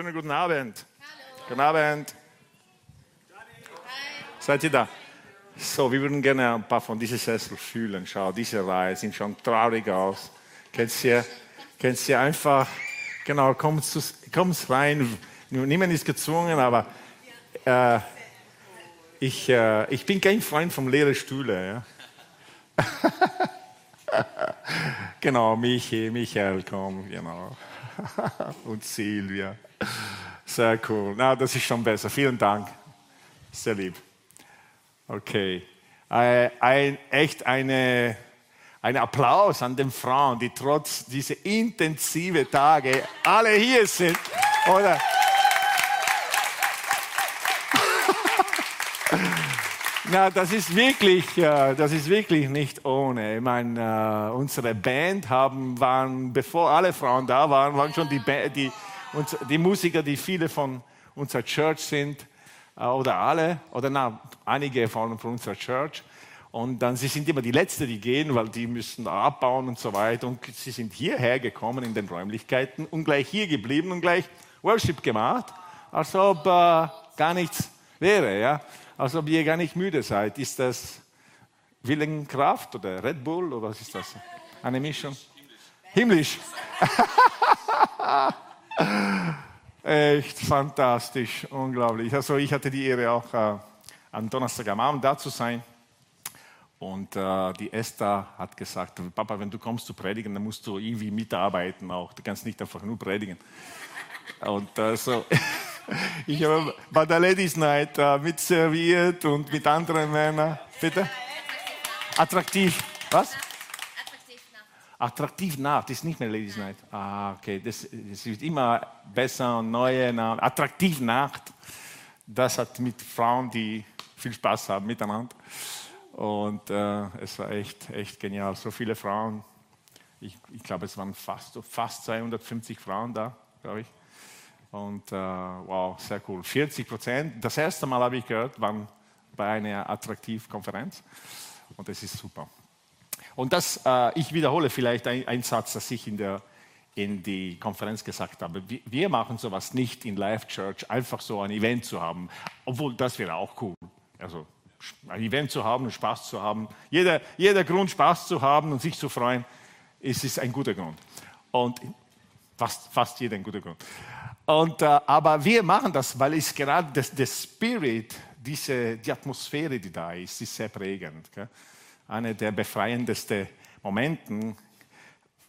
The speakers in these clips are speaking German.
Schönen guten Abend. Hallo. Guten Abend. Seid ihr da? So, wir würden gerne ein paar von diesen Sesseln fühlen. Schau, diese Reihe sieht schon traurig aus. Kennst du, kennst du einfach, genau, kommst, kommst rein. Niemand ist gezwungen, aber äh, ich, äh, ich bin kein Freund von leeren Stühlen. Ja? genau, Michi, Michael, komm, genau. Und Silvia. Sehr cool. Na, das ist schon besser. Vielen Dank. Sehr lieb. Okay. Äh, ein, echt eine, ein Applaus an den Frauen, die trotz dieser intensiven Tage alle hier sind. Oder? Na, das ist wirklich, äh, das ist wirklich nicht ohne. Ich meine, äh, unsere Band haben, waren, bevor alle Frauen da waren, waren schon die, die, die Musiker, die viele von unserer Church sind, äh, oder alle, oder na, einige von, von unserer Church. Und dann, sie sind immer die Letzten, die gehen, weil die müssen abbauen und so weiter. Und sie sind hierher gekommen in den Räumlichkeiten und gleich hier geblieben und gleich Worship gemacht, als ob äh, gar nichts wäre. Ja? Als ob ihr gar nicht müde seid. Ist das Willenkraft oder Red Bull oder was ist das? Eine Mischung? Himmlisch. Echt fantastisch, unglaublich. Also ich hatte die Ehre auch äh, am Donnerstag am Abend da zu sein. Und äh, die Esther hat gesagt, Papa, wenn du kommst zu predigen, dann musst du irgendwie mitarbeiten auch. Du kannst nicht einfach nur predigen. Und äh, so, ich habe bei der Ladies Night äh, mitserviert und mit anderen Männern. Bitte? Attraktiv. Was? Attraktiv Nacht, das ist nicht mehr Ladies Night. Ah, okay, das, das wird immer besser und neue Nacht. Attraktiv Nacht, das hat mit Frauen, die viel Spaß haben miteinander. Und äh, es war echt, echt genial. So viele Frauen. Ich, ich glaube, es waren fast, fast 250 Frauen da, glaube ich. Und äh, wow, sehr cool. 40 Prozent. Das erste Mal habe ich gehört, waren bei einer Attraktivkonferenz. Und das ist super. Und das, äh, ich wiederhole vielleicht einen Satz, das ich in, der, in die Konferenz gesagt habe. Wir, wir machen sowas nicht in Live Church, einfach so ein Event zu haben. Obwohl, das wäre auch cool. Also ein Event zu haben und Spaß zu haben. Jeder, jeder Grund, Spaß zu haben und sich zu freuen, ist, ist ein guter Grund. Und fast, fast jeder ein guter Grund. Und, äh, aber wir machen das, weil es gerade das, der Spirit, diese, die Atmosphäre, die da ist, ist sehr prägend. Gell? Eine der befreiendsten Momenten,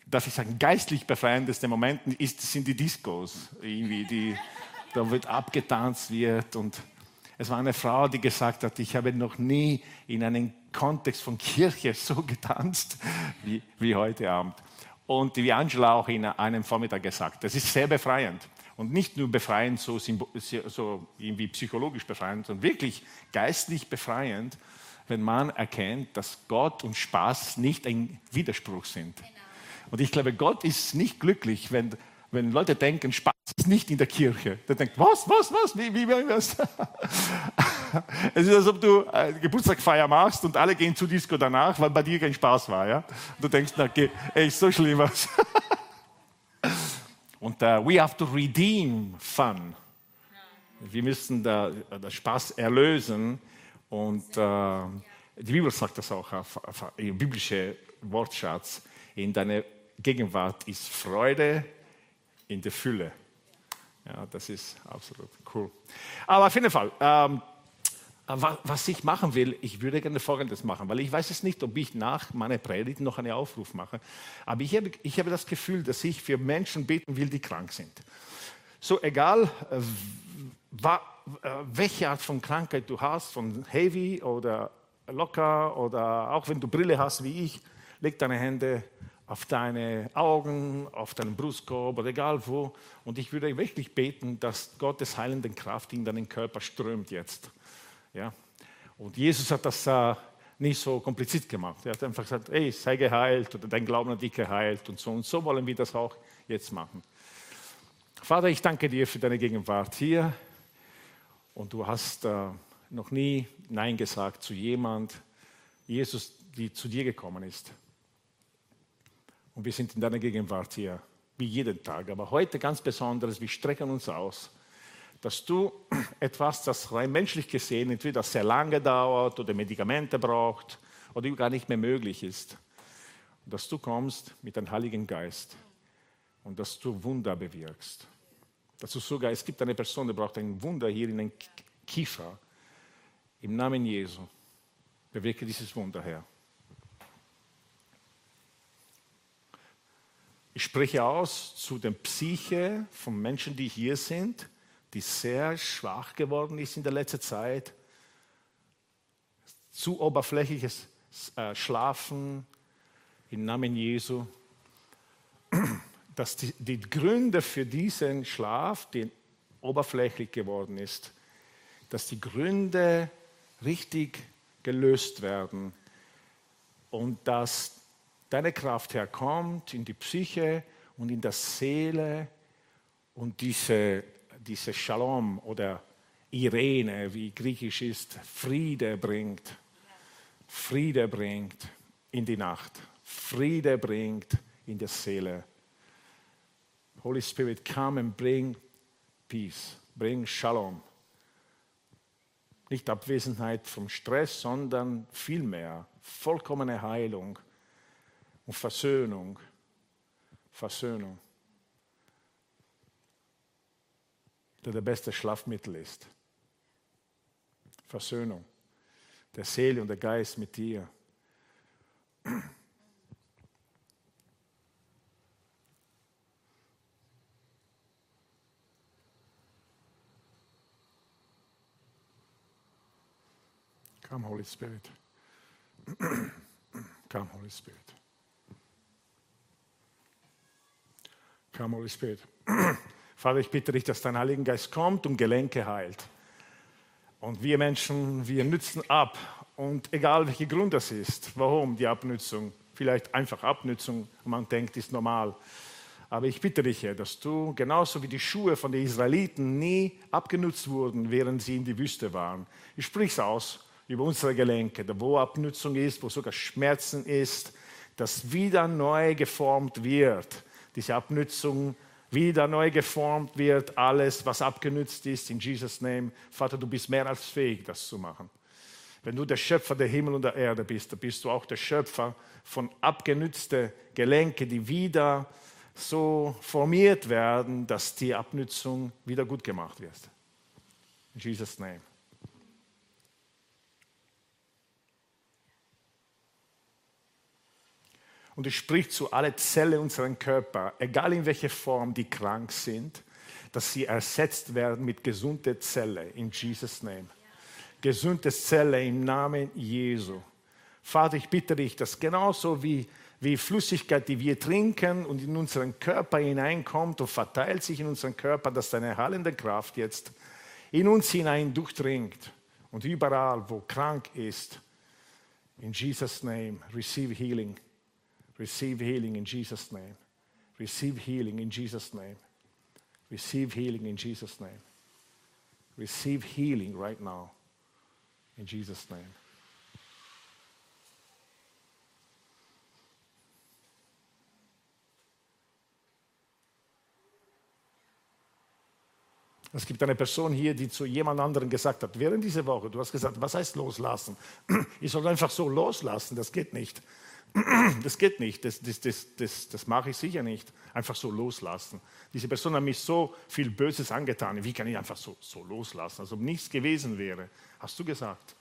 darf ich sagen, geistlich befreiendsten Momenten ist, sind die Discos. Irgendwie, die, da wird abgetanzt wird. Und es war eine Frau, die gesagt hat, ich habe noch nie in einem Kontext von Kirche so getanzt wie, wie heute Abend. Und wie Angela auch in einem Vormittag gesagt, das ist sehr befreiend. Und nicht nur befreiend, so, so irgendwie psychologisch befreiend, sondern wirklich geistlich befreiend, wenn man erkennt, dass Gott und Spaß nicht ein Widerspruch sind. Und ich glaube, Gott ist nicht glücklich, wenn, wenn Leute denken, Spaß ist nicht in der Kirche. Der denkt, was, was, was, wie, wie, wie was? es ist, als ob du eine Geburtstagfeier machst und alle gehen zu Disco danach, weil bei dir kein Spaß war. Ja? Du denkst, na, okay, ey, so schlimm was. Und uh, we have to redeem fun. Wir müssen den Spaß erlösen. Und uh, die Bibel sagt das auch, im biblischen Wortschatz. In deiner Gegenwart ist Freude in der Fülle. Ja, das ist absolut cool. Aber auf jeden Fall, ähm, was ich machen will, ich würde gerne Folgendes machen, weil ich weiß es nicht, ob ich nach meiner Predigt noch einen Aufruf mache, aber ich habe, ich habe das Gefühl, dass ich für Menschen beten will, die krank sind. So egal, äh, äh, welche Art von Krankheit du hast, von heavy oder locker oder auch wenn du Brille hast wie ich, leg deine Hände auf deine Augen, auf deinen Brustkorb oder egal wo. Und ich würde wirklich beten, dass Gottes heilende Kraft in deinen Körper strömt jetzt. Ja? Und Jesus hat das äh, nicht so kompliziert gemacht. Er hat einfach gesagt, hey, sei geheilt oder dein Glauben hat dich geheilt und so. Und so wollen wir das auch jetzt machen. Vater, ich danke dir für deine Gegenwart hier. Und du hast äh, noch nie Nein gesagt zu jemand, Jesus, die zu dir gekommen ist. Und wir sind in deiner Gegenwart hier. wie jeden Tag, aber heute ganz besonders, wir strecken uns aus, dass du etwas, das rein menschlich gesehen entweder sehr lange dauert oder Medikamente braucht oder gar nicht mehr möglich ist, dass du kommst mit dem Heiligen Geist und dass du Wunder bewirkst. Dass du sogar, es gibt eine Person, die braucht ein Wunder hier in den Kiefer. Im Namen Jesu bewirke dieses Wunder, Herr. Ich spreche aus zu der Psyche von Menschen, die hier sind, die sehr schwach geworden ist in der letzten Zeit. Zu oberflächliches äh, Schlafen im Namen Jesu. Dass die, die Gründe für diesen Schlaf, der oberflächlich geworden ist, dass die Gründe richtig gelöst werden und dass deine Kraft herkommt in die Psyche und in der Seele und diese, diese Shalom oder Irene, wie griechisch ist, Friede bringt. Friede bringt in die Nacht. Friede bringt in der Seele. Holy Spirit, come and bring peace, bring Shalom. Nicht Abwesenheit vom Stress, sondern vielmehr vollkommene Heilung und Versöhnung. Versöhnung. Der der beste Schlafmittel ist. Versöhnung. Der Seele und der Geist mit dir. Come, Holy Spirit. Come, Holy Spirit. Come, Holy Spirit. Vater, ich bitte dich, dass dein Heiliger Geist kommt und Gelenke heilt. Und wir Menschen, wir nützen ab. Und egal welcher Grund das ist, warum die Abnützung, vielleicht einfach Abnützung, man denkt, ist normal. Aber ich bitte dich, Herr, dass du genauso wie die Schuhe von den Israeliten nie abgenutzt wurden, während sie in die Wüste waren. Ich sprich es aus über unsere Gelenke, wo Abnützung ist, wo sogar Schmerzen ist, dass wieder neu geformt wird diese Abnützung wieder neu geformt wird, alles, was abgenützt ist, in Jesus' Name. Vater, du bist mehr als fähig, das zu machen. Wenn du der Schöpfer der Himmel und der Erde bist, dann bist du auch der Schöpfer von abgenützten Gelenken, die wieder so formiert werden, dass die Abnützung wieder gut gemacht wird. In Jesus' Name. Und es spricht zu alle Zellen unseres Körpers, egal in welcher Form die krank sind, dass sie ersetzt werden mit gesunden Zellen in Jesus' Name. Gesunde Zellen im Namen Jesu. Vater, ich bitte dich, dass genauso wie, wie Flüssigkeit, die wir trinken und in unseren Körper hineinkommt und verteilt sich in unseren Körper, dass deine heilende Kraft jetzt in uns hinein durchdringt und überall, wo krank ist, in Jesus' Name, receive healing. Receive healing in Jesus' name. Receive healing in Jesus' name. Receive healing in Jesus' name. Receive healing right now in Jesus' name. Es gibt eine Person hier, die zu jemand anderem gesagt hat, während dieser Woche, du hast gesagt, was heißt loslassen? Ich soll einfach so loslassen, das geht nicht. Das geht nicht, das, das, das, das, das mache ich sicher nicht. Einfach so loslassen. Diese Person hat mich so viel Böses angetan. Wie kann ich einfach so, so loslassen, als ob nichts gewesen wäre? Hast du gesagt.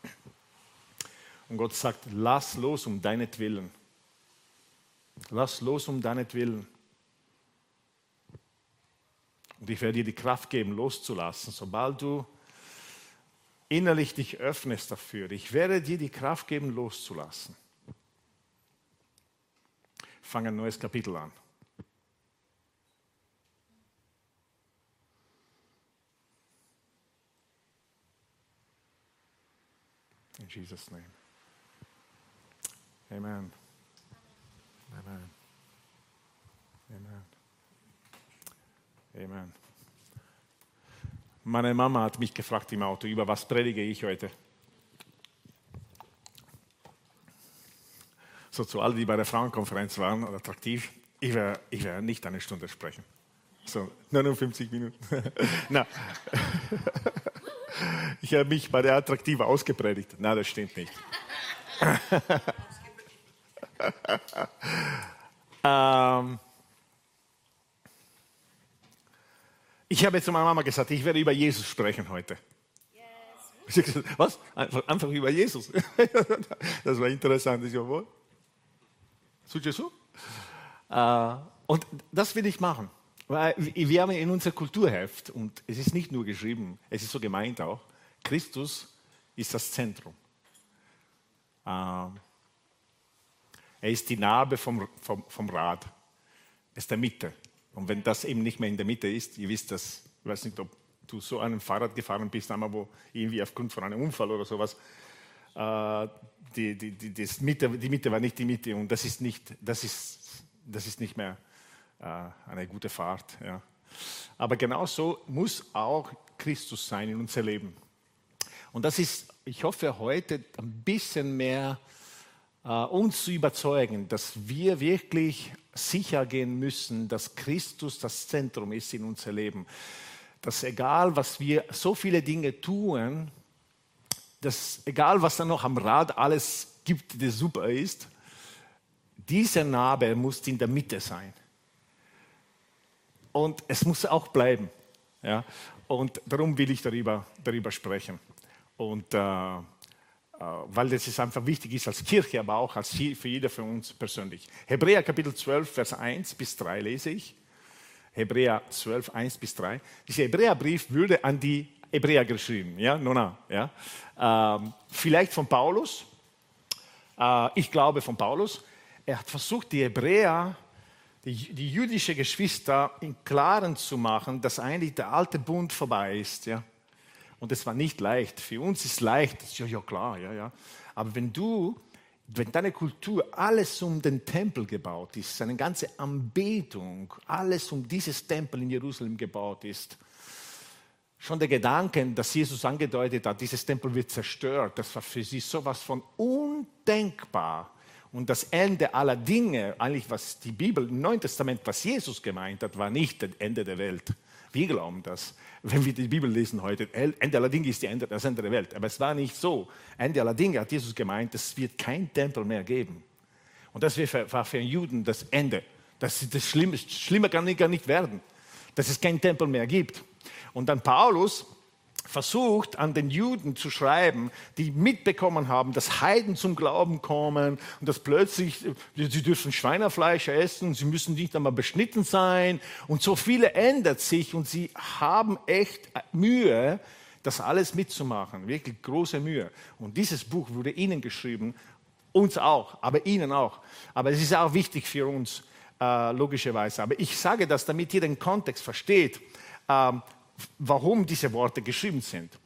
Und Gott sagt, lass los um deinetwillen. Lass los um deinetwillen. Und ich werde dir die Kraft geben, loszulassen, sobald du innerlich dich öffnest dafür. Ich werde dir die Kraft geben, loszulassen fange ein neues Kapitel an. In Jesus' name. Amen. Amen. Amen. Amen. Meine Mama hat mich gefragt im Auto, über was predige ich heute? So zu all die bei der Frauenkonferenz waren, attraktiv. ich werde ich werd nicht eine Stunde sprechen. So, 59 Minuten. Na, ich habe mich bei der Attraktive ausgepredigt. Na, das stimmt nicht. ähm, ich habe zu meiner Mama gesagt, ich werde über Jesus sprechen heute. Yes. Was? Einfach, über Jesus. das war interessant. Ich so, Jesus? Äh, und das will ich machen. Weil wir haben in unser Kulturheft, und es ist nicht nur geschrieben, es ist so gemeint auch, Christus ist das Zentrum. Ähm, er ist die Narbe vom, vom, vom Rad. Er ist der Mitte. Und wenn das eben nicht mehr in der Mitte ist, ihr wisst das, ich weiß nicht, ob du so einem Fahrrad gefahren bist, einmal wo irgendwie aufgrund von einem Unfall oder sowas, äh, die, die, die, Mitte, die Mitte war nicht die Mitte und das ist nicht, das ist, das ist nicht mehr äh, eine gute Fahrt. Ja. Aber genauso muss auch Christus sein in unser Leben. Und das ist, ich hoffe, heute ein bisschen mehr äh, uns zu überzeugen, dass wir wirklich sicher gehen müssen, dass Christus das Zentrum ist in unser Leben. Dass egal, was wir so viele Dinge tun, dass egal, was da noch am Rad alles gibt, das super ist, dieser Narbe muss in der Mitte sein. Und es muss auch bleiben. Ja? Und darum will ich darüber, darüber sprechen. Und äh, äh, weil das ist einfach wichtig ist als Kirche, aber auch als für jeder von uns persönlich. Hebräer Kapitel 12, Vers 1 bis 3 lese ich. Hebräer 12, 1 bis 3. Dieser Hebräerbrief würde an die Hebräer geschrieben, ja, Nona, ja. Ähm, vielleicht von Paulus, äh, ich glaube von Paulus. Er hat versucht, die Hebräer, die, die jüdische Geschwister in Klaren zu machen, dass eigentlich der alte Bund vorbei ist, ja. Und es war nicht leicht. Für uns ist leicht, ja, ja klar, ja, ja. Aber wenn du, wenn deine Kultur alles um den Tempel gebaut ist, seine ganze Anbetung, alles um dieses Tempel in Jerusalem gebaut ist, schon der Gedanke, dass Jesus angedeutet hat, dieses Tempel wird zerstört, das war für sie sowas von undenkbar. Und das Ende aller Dinge, eigentlich was die Bibel im Neuen Testament, was Jesus gemeint hat, war nicht das Ende der Welt. Wir glauben das wenn wir die Bibel lesen heute, Ende aller Dinge ist Ende, das Ende der Welt. Aber es war nicht so. Ende aller Dinge hat Jesus gemeint, es wird kein Tempel mehr geben. Und das war für einen Juden das Ende. Das, das Schlimme, schlimmer kann gar nicht werden, dass es keinen Tempel mehr gibt. Und dann Paulus versucht, an den Juden zu schreiben, die mitbekommen haben, dass Heiden zum Glauben kommen und dass plötzlich, sie dürfen Schweinerfleisch essen, sie müssen nicht einmal beschnitten sein und so viele ändert sich und sie haben echt Mühe, das alles mitzumachen, wirklich große Mühe. Und dieses Buch wurde ihnen geschrieben, uns auch, aber ihnen auch. Aber es ist auch wichtig für uns, äh, logischerweise. Aber ich sage das, damit ihr den Kontext versteht. Ähm, warum diese Worte geschrieben sind.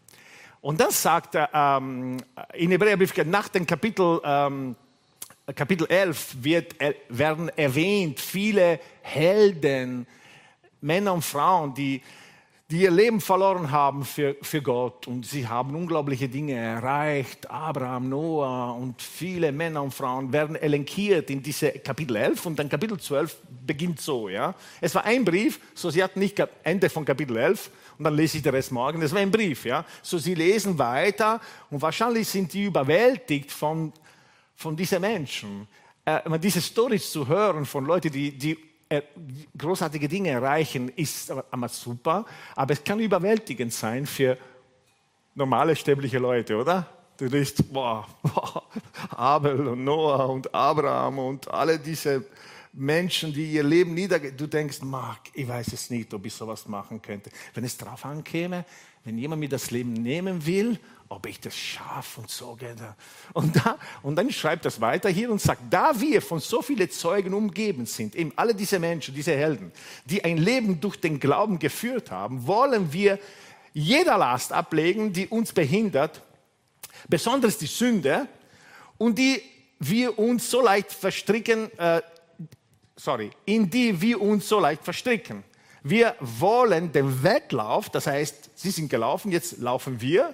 Und dann sagt ähm, in Hebräerbrief, nach dem Kapitel, ähm, Kapitel 11 wird, werden erwähnt viele Helden, Männer und Frauen, die, die ihr Leben verloren haben für, für Gott und sie haben unglaubliche Dinge erreicht. Abraham, Noah und viele Männer und Frauen werden elenkiert in diese Kapitel 11 und dann Kapitel 12 beginnt so. Ja? Es war ein Brief, so sie hatten nicht Ende von Kapitel 11, und dann lese ich den Rest morgen. Das war ein Brief, ja. So, sie lesen weiter und wahrscheinlich sind die überwältigt von, von diesen Menschen. Äh, diese Stories zu hören von Leuten, die, die großartige Dinge erreichen, ist einmal super, aber es kann überwältigend sein für normale sterbliche Leute, oder? Du liest, boah, boah, Abel und Noah und Abraham und alle diese Menschen, die ihr Leben niedergehen. Du denkst, Mark, ich weiß es nicht, ob ich sowas machen könnte. Wenn es darauf ankäme, wenn jemand mir das Leben nehmen will, ob ich das schaffe und so. Und, da, und dann schreibt das weiter hier und sagt, da wir von so vielen Zeugen umgeben sind, eben alle diese Menschen, diese Helden, die ein Leben durch den Glauben geführt haben, wollen wir jeder Last ablegen, die uns behindert, besonders die Sünde, und die wir uns so leicht verstricken, äh, sorry, in die wir uns so leicht verstricken. Wir wollen den Wettlauf, das heißt, sie sind gelaufen, jetzt laufen wir,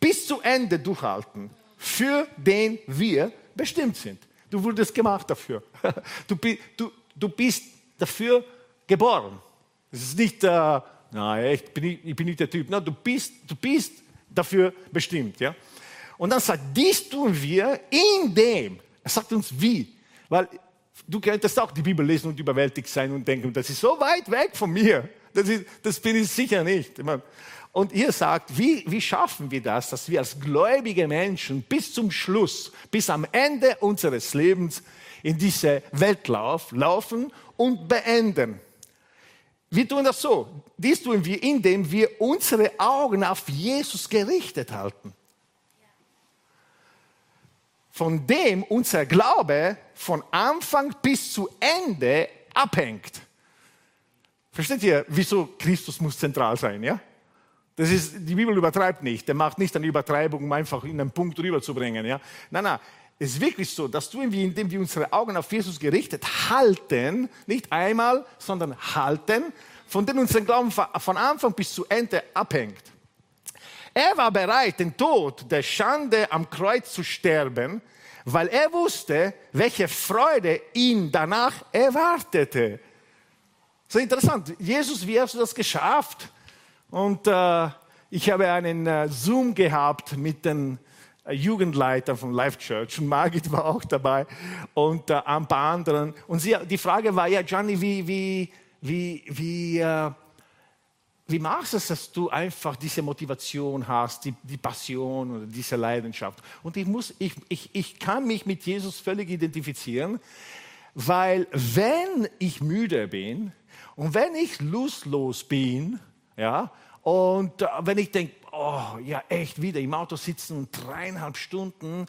bis zu Ende durchhalten, für den wir bestimmt sind. Du wurdest gemacht dafür. Du, du, du bist dafür geboren. Es ist nicht, äh, na, echt, bin ich, ich, bin nicht der Typ. Na, du bist, du bist dafür bestimmt. Ja? Und dann sagt, dies tun wir in dem. Er sagt uns wie. Weil du könntest auch die Bibel lesen und überwältigt sein und denken, das ist so weit weg von mir. Das, ist, das bin ich sicher nicht. Und ihr sagt, wie, wie schaffen wir das, dass wir als gläubige Menschen bis zum Schluss, bis am Ende unseres Lebens in diese Welt laufen und beenden? Wir tun das so. Dies tun wir, indem wir unsere Augen auf Jesus gerichtet halten. Von dem unser Glaube von Anfang bis zu Ende abhängt. Versteht ihr, wieso Christus muss zentral sein, ja? Das ist, die Bibel übertreibt nicht. Der macht nicht eine Übertreibung, um einfach in einen Punkt rüberzubringen, ja? Nein, nein. Es ist wirklich so, dass du, indem wir unsere Augen auf Jesus gerichtet halten, nicht einmal, sondern halten, von dem unser Glauben von Anfang bis zu Ende abhängt. Er war bereit, den Tod der Schande am Kreuz zu sterben, weil er wusste, welche Freude ihn danach erwartete. So interessant. Jesus, wie hast du das geschafft? Und äh, ich habe einen äh, Zoom gehabt mit den äh, Jugendleiter von Life Church und Margit war auch dabei und äh, ein paar anderen. Und sie, die Frage war ja, Gianni, wie, wie, wie, wie, äh, wie machst du es, dass du einfach diese Motivation hast, die, die Passion oder diese Leidenschaft? Und ich, muss, ich, ich, ich kann mich mit Jesus völlig identifizieren, weil wenn ich müde bin und wenn ich lustlos bin, ja, und äh, wenn ich denke, oh, ja, echt wieder im Auto sitzen dreieinhalb Stunden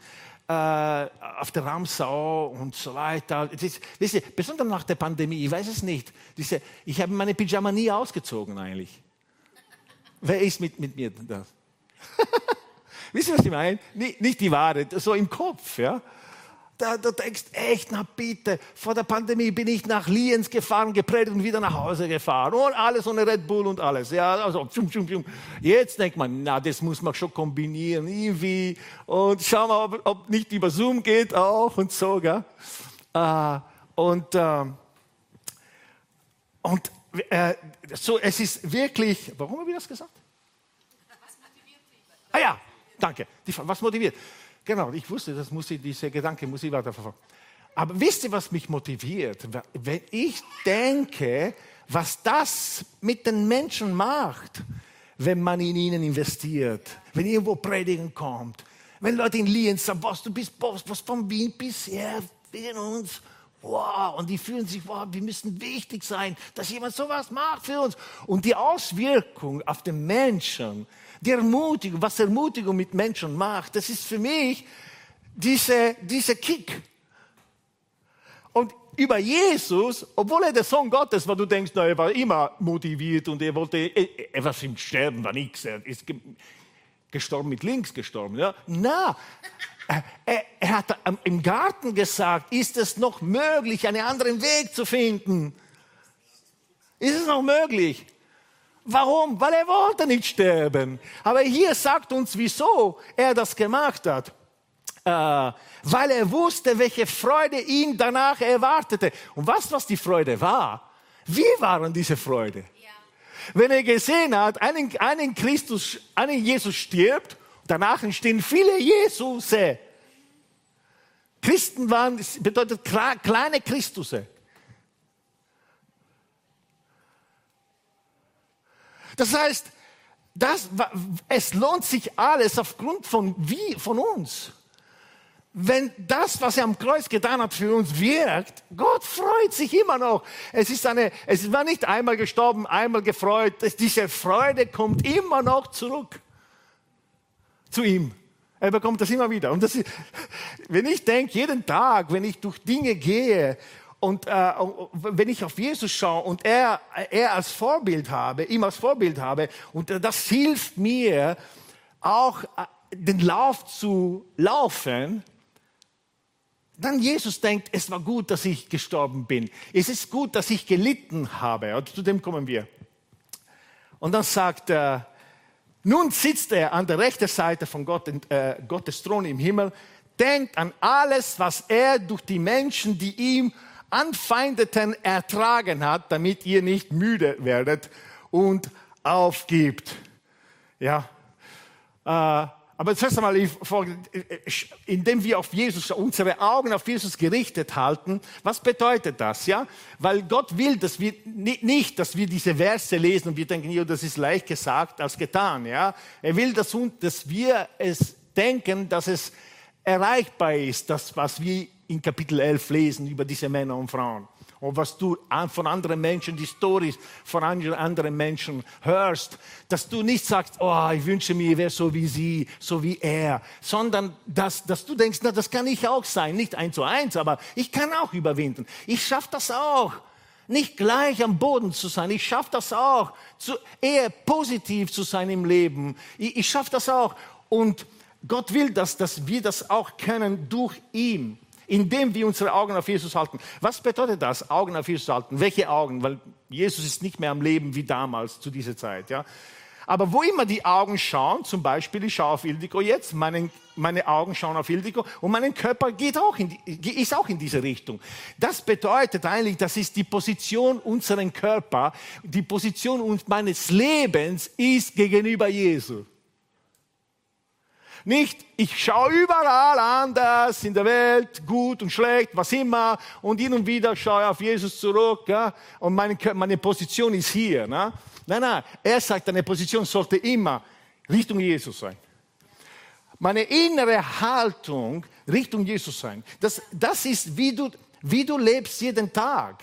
äh, auf der Ramsau und so weiter. Das, wisst ihr, besonders nach der Pandemie, ich weiß es nicht. Diese, ich habe meine Pyjama nie ausgezogen eigentlich. Wer ist mit, mit mir da? wisst ihr, was ich meine? Nicht, nicht die Wahrheit, so im Kopf, ja da, du denkst echt, na bitte, vor der Pandemie bin ich nach Lienz gefahren, gepredigt und wieder nach Hause gefahren und alles ohne Red Bull und alles. Ja, also, tschum, tschum, tschum. Jetzt denkt man, na, das muss man schon kombinieren, irgendwie. Und schauen wir, ob, ob nicht über Zoom geht auch und so, gell? Äh, und, äh, und äh, so, es ist wirklich, warum habe ich das gesagt? Was motiviert dich? Ah ja, danke. Die, was motiviert? Genau, ich wusste, das muss ich, diese Gedanke muss ich weiterverfolgen. Aber wisst ihr, was mich motiviert? Wenn ich denke, was das mit den Menschen macht, wenn man in ihnen investiert, wenn irgendwo Predigen kommt, wenn Leute in Lienz sagen, was du bist, was von Wien bisher in uns, wow, und die fühlen sich, wow, wir müssen wichtig sein, dass jemand sowas macht für uns. Und die Auswirkung auf den Menschen, die Ermutigung, was Ermutigung mit Menschen macht, das ist für mich diese, diese Kick. Und über Jesus, obwohl er der Sohn Gottes war, du denkst, na, er war immer motiviert und er wollte, er, er war im Sterben, war nichts, er ist gestorben mit links gestorben. Ja? Na, er, er hat im Garten gesagt, ist es noch möglich, einen anderen Weg zu finden? Ist es noch möglich? Warum? Weil er wollte nicht sterben. Aber hier sagt uns, wieso er das gemacht hat. Äh, weil er wusste, welche Freude ihn danach erwartete. Und was, was die Freude war? Wie waren diese Freude? Ja. Wenn er gesehen hat, einen, einen Christus, einen Jesus stirbt, danach entstehen viele Jesusse. Christen waren, bedeutet kleine Christusse. Das heißt, das, es lohnt sich alles aufgrund von wie, von uns. Wenn das, was er am Kreuz getan hat, für uns wirkt, Gott freut sich immer noch. Es ist eine, es war nicht einmal gestorben, einmal gefreut. Diese Freude kommt immer noch zurück zu ihm. Er bekommt das immer wieder. Und das ist, wenn ich denke, jeden Tag, wenn ich durch Dinge gehe und äh, wenn ich auf Jesus schaue und er, er als Vorbild habe, ihm als Vorbild habe, und das hilft mir auch äh, den Lauf zu laufen, dann Jesus denkt, es war gut, dass ich gestorben bin. Es ist gut, dass ich gelitten habe. Und zu dem kommen wir. Und dann sagt er, nun sitzt er an der rechten Seite von Gott, äh, Gottes Thron im Himmel, denkt an alles, was er durch die Menschen, die ihm Anfeindeten ertragen hat, damit ihr nicht müde werdet und aufgibt. Ja. Äh, aber zuerst einmal, indem wir auf Jesus, unsere Augen auf Jesus gerichtet halten, was bedeutet das? Ja, weil Gott will, dass wir nicht, dass wir diese Verse lesen und wir denken, ja, das ist leicht gesagt als getan. Ja, er will, dass, dass wir es denken, dass es erreichbar ist, das, was wir in Kapitel 11 lesen über diese Männer und Frauen und was du von anderen Menschen, die Stories von anderen Menschen hörst, dass du nicht sagst, oh, ich wünsche mir, ich wäre so wie sie, so wie er, sondern dass, dass du denkst, na, das kann ich auch sein, nicht eins zu eins, aber ich kann auch überwinden. Ich schaffe das auch. Nicht gleich am Boden zu sein. Ich schaffe das auch. Zu, eher positiv zu sein im Leben. Ich, ich schaffe das auch. Und Gott will das, dass wir das auch können durch ihn indem wir unsere Augen auf Jesus halten. Was bedeutet das, Augen auf Jesus halten? Welche Augen? Weil Jesus ist nicht mehr am Leben wie damals zu dieser Zeit. Ja? Aber wo immer die Augen schauen, zum Beispiel, ich schaue auf Ildiko jetzt, meine, meine Augen schauen auf Ildiko und mein Körper geht auch in die, ist auch in diese Richtung. Das bedeutet eigentlich, das ist die Position unseres Körpers, die Position meines Lebens ist gegenüber Jesus. Nicht, ich schaue überall anders in der Welt, gut und schlecht, was immer, und hin und wieder schaue ich auf Jesus zurück, ja, und meine, meine Position ist hier. Ne? Nein, nein, er sagt, deine Position sollte immer Richtung Jesus sein. Meine innere Haltung Richtung Jesus sein. Das, das ist, wie du, wie du lebst jeden Tag.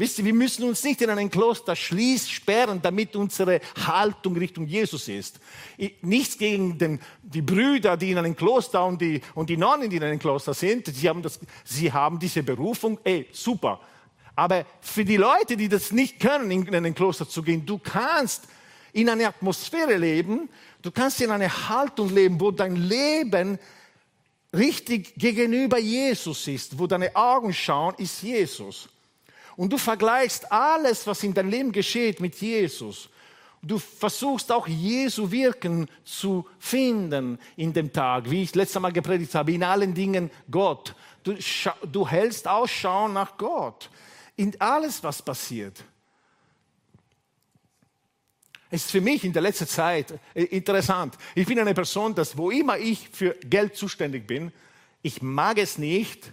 Wisst ihr, wir müssen uns nicht in einem Kloster schließen, sperren, damit unsere Haltung Richtung Jesus ist. Nichts gegen den, die Brüder, die in einem Kloster und die, und die Nonnen, die in einem Kloster sind. Sie haben, das, sie haben diese Berufung. Ey, super. Aber für die Leute, die das nicht können, in ein Kloster zu gehen, du kannst in einer Atmosphäre leben, du kannst in einer Haltung leben, wo dein Leben richtig gegenüber Jesus ist, wo deine Augen schauen, ist Jesus und du vergleichst alles, was in deinem Leben geschieht, mit Jesus. Du versuchst auch Jesu Wirken zu finden in dem Tag, wie ich letztes Mal gepredigt habe, in allen Dingen Gott. Du, du hältst Ausschau nach Gott in alles, was passiert. Es ist für mich in der letzten Zeit äh, interessant. Ich bin eine Person, dass wo immer ich für Geld zuständig bin, ich mag es nicht,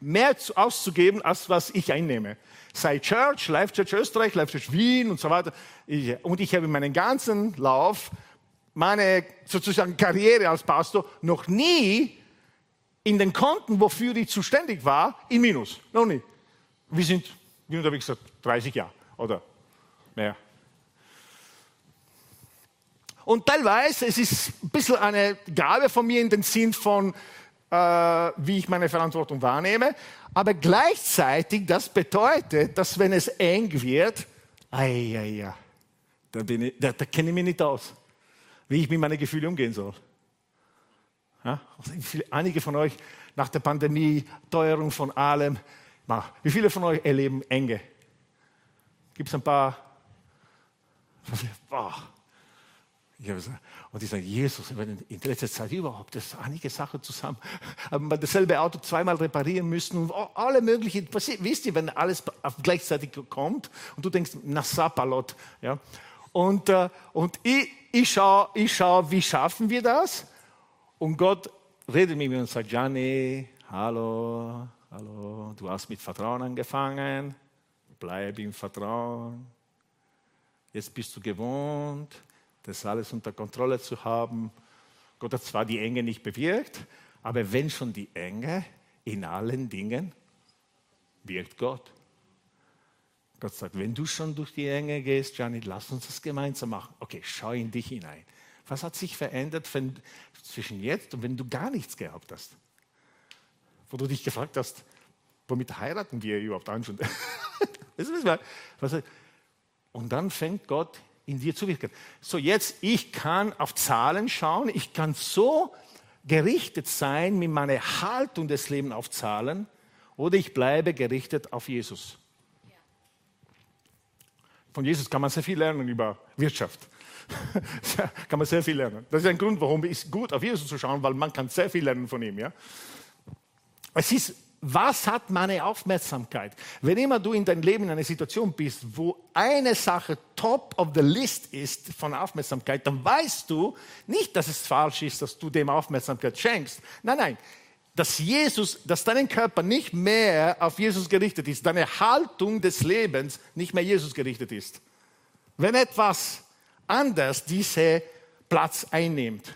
mehr auszugeben, als was ich einnehme. Sei Church, Life Church Österreich, Life Church Wien und so weiter. Und ich habe meinen ganzen Lauf, meine sozusagen Karriere als Pastor noch nie in den Konten, wofür ich zuständig war, in Minus. Noch nie. Wir sind, wie unterwegs seit 30 Jahren oder mehr. Und teilweise, es ist ein bisschen eine Gabe von mir in den Sinn von, wie ich meine Verantwortung wahrnehme. Aber gleichzeitig, das bedeutet, dass wenn es eng wird, ai, ai, ai, da, da, da kenne ich mich nicht aus, wie ich mit meinen Gefühlen umgehen soll. Ja? Einige von euch nach der Pandemie, Teuerung von allem, wie viele von euch erleben Enge? Gibt es ein paar? Boah. Und ich sage, Jesus, in der letzten Zeit überhaupt, das einige Sachen zusammen. Haben wir dasselbe Auto zweimal reparieren müssen und alle möglichen, wisst ihr, wenn alles gleichzeitig kommt und du denkst, na Sapalot, ja. Und, äh, und ich, ich schaue, ich schau, wie schaffen wir das? Und Gott redet mit mir und sagt, Gianni, hallo, hallo, du hast mit Vertrauen angefangen, bleib im Vertrauen. Jetzt bist du gewohnt, das alles unter Kontrolle zu haben. Gott hat zwar die Enge nicht bewirkt, aber wenn schon die Enge, in allen Dingen wirkt Gott. Gott sagt, wenn du schon durch die Enge gehst, Gianni, lass uns das gemeinsam machen. Okay, schau in dich hinein. Was hat sich verändert wenn, zwischen jetzt und wenn du gar nichts gehabt hast? Wo du dich gefragt hast, womit heiraten wir überhaupt an? und dann fängt Gott in dir zu wirken. So, jetzt, ich kann auf Zahlen schauen, ich kann so gerichtet sein mit meiner Haltung des Lebens auf Zahlen oder ich bleibe gerichtet auf Jesus. Von Jesus kann man sehr viel lernen über Wirtschaft. kann man sehr viel lernen. Das ist ein Grund, warum es gut auf Jesus zu schauen, weil man kann sehr viel lernen von ihm. Ja? Es ist was hat meine Aufmerksamkeit? Wenn immer du in deinem Leben in einer Situation bist, wo eine Sache top of the list ist von Aufmerksamkeit, dann weißt du nicht, dass es falsch ist, dass du dem Aufmerksamkeit schenkst. Nein, nein. Dass Jesus, dass dein Körper nicht mehr auf Jesus gerichtet ist, deine Haltung des Lebens nicht mehr Jesus gerichtet ist. Wenn etwas anders diesen Platz einnimmt,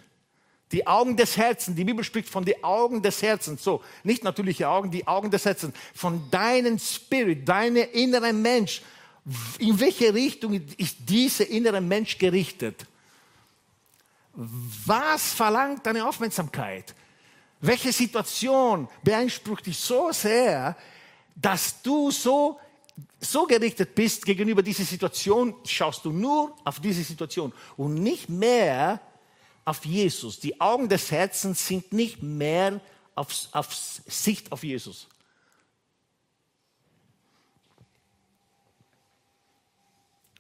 die Augen des Herzens, die Bibel spricht von den Augen des Herzens, so, nicht natürliche Augen, die Augen des Herzens, von deinem Spirit, deinem inneren Mensch. In welche Richtung ist dieser innere Mensch gerichtet? Was verlangt deine Aufmerksamkeit? Welche Situation beansprucht dich so sehr, dass du so, so gerichtet bist gegenüber dieser Situation, schaust du nur auf diese Situation und nicht mehr auf Jesus. Die Augen des Herzens sind nicht mehr auf, auf Sicht auf Jesus.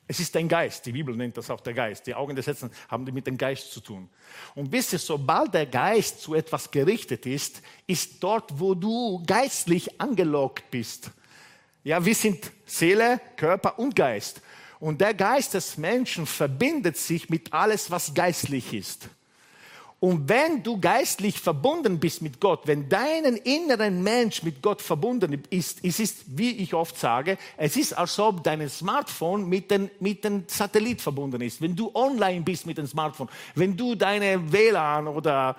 Es ist dein Geist, die Bibel nennt das auch der Geist. Die Augen des Herzens haben mit dem Geist zu tun. Und wisst ihr, sobald der Geist zu etwas gerichtet ist, ist dort, wo du geistlich angelockt bist. Ja, wir sind Seele, Körper und Geist. Und der Geist des Menschen verbindet sich mit alles, was geistlich ist. Und wenn du geistlich verbunden bist mit Gott, wenn dein inneren Mensch mit Gott verbunden ist, es ist, wie ich oft sage, es ist, als ob dein Smartphone mit dem, mit dem Satellit verbunden ist. Wenn du online bist mit dem Smartphone, wenn du deine WLAN oder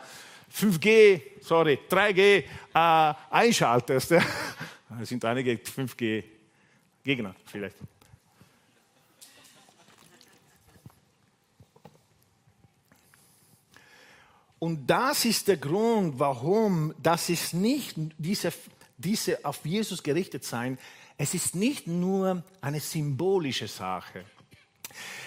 5G, sorry, 3G äh, einschaltest, es sind einige 5G-Gegner vielleicht. Und das ist der Grund, warum das ist nicht diese, diese auf Jesus gerichtet sein, es ist nicht nur eine symbolische Sache.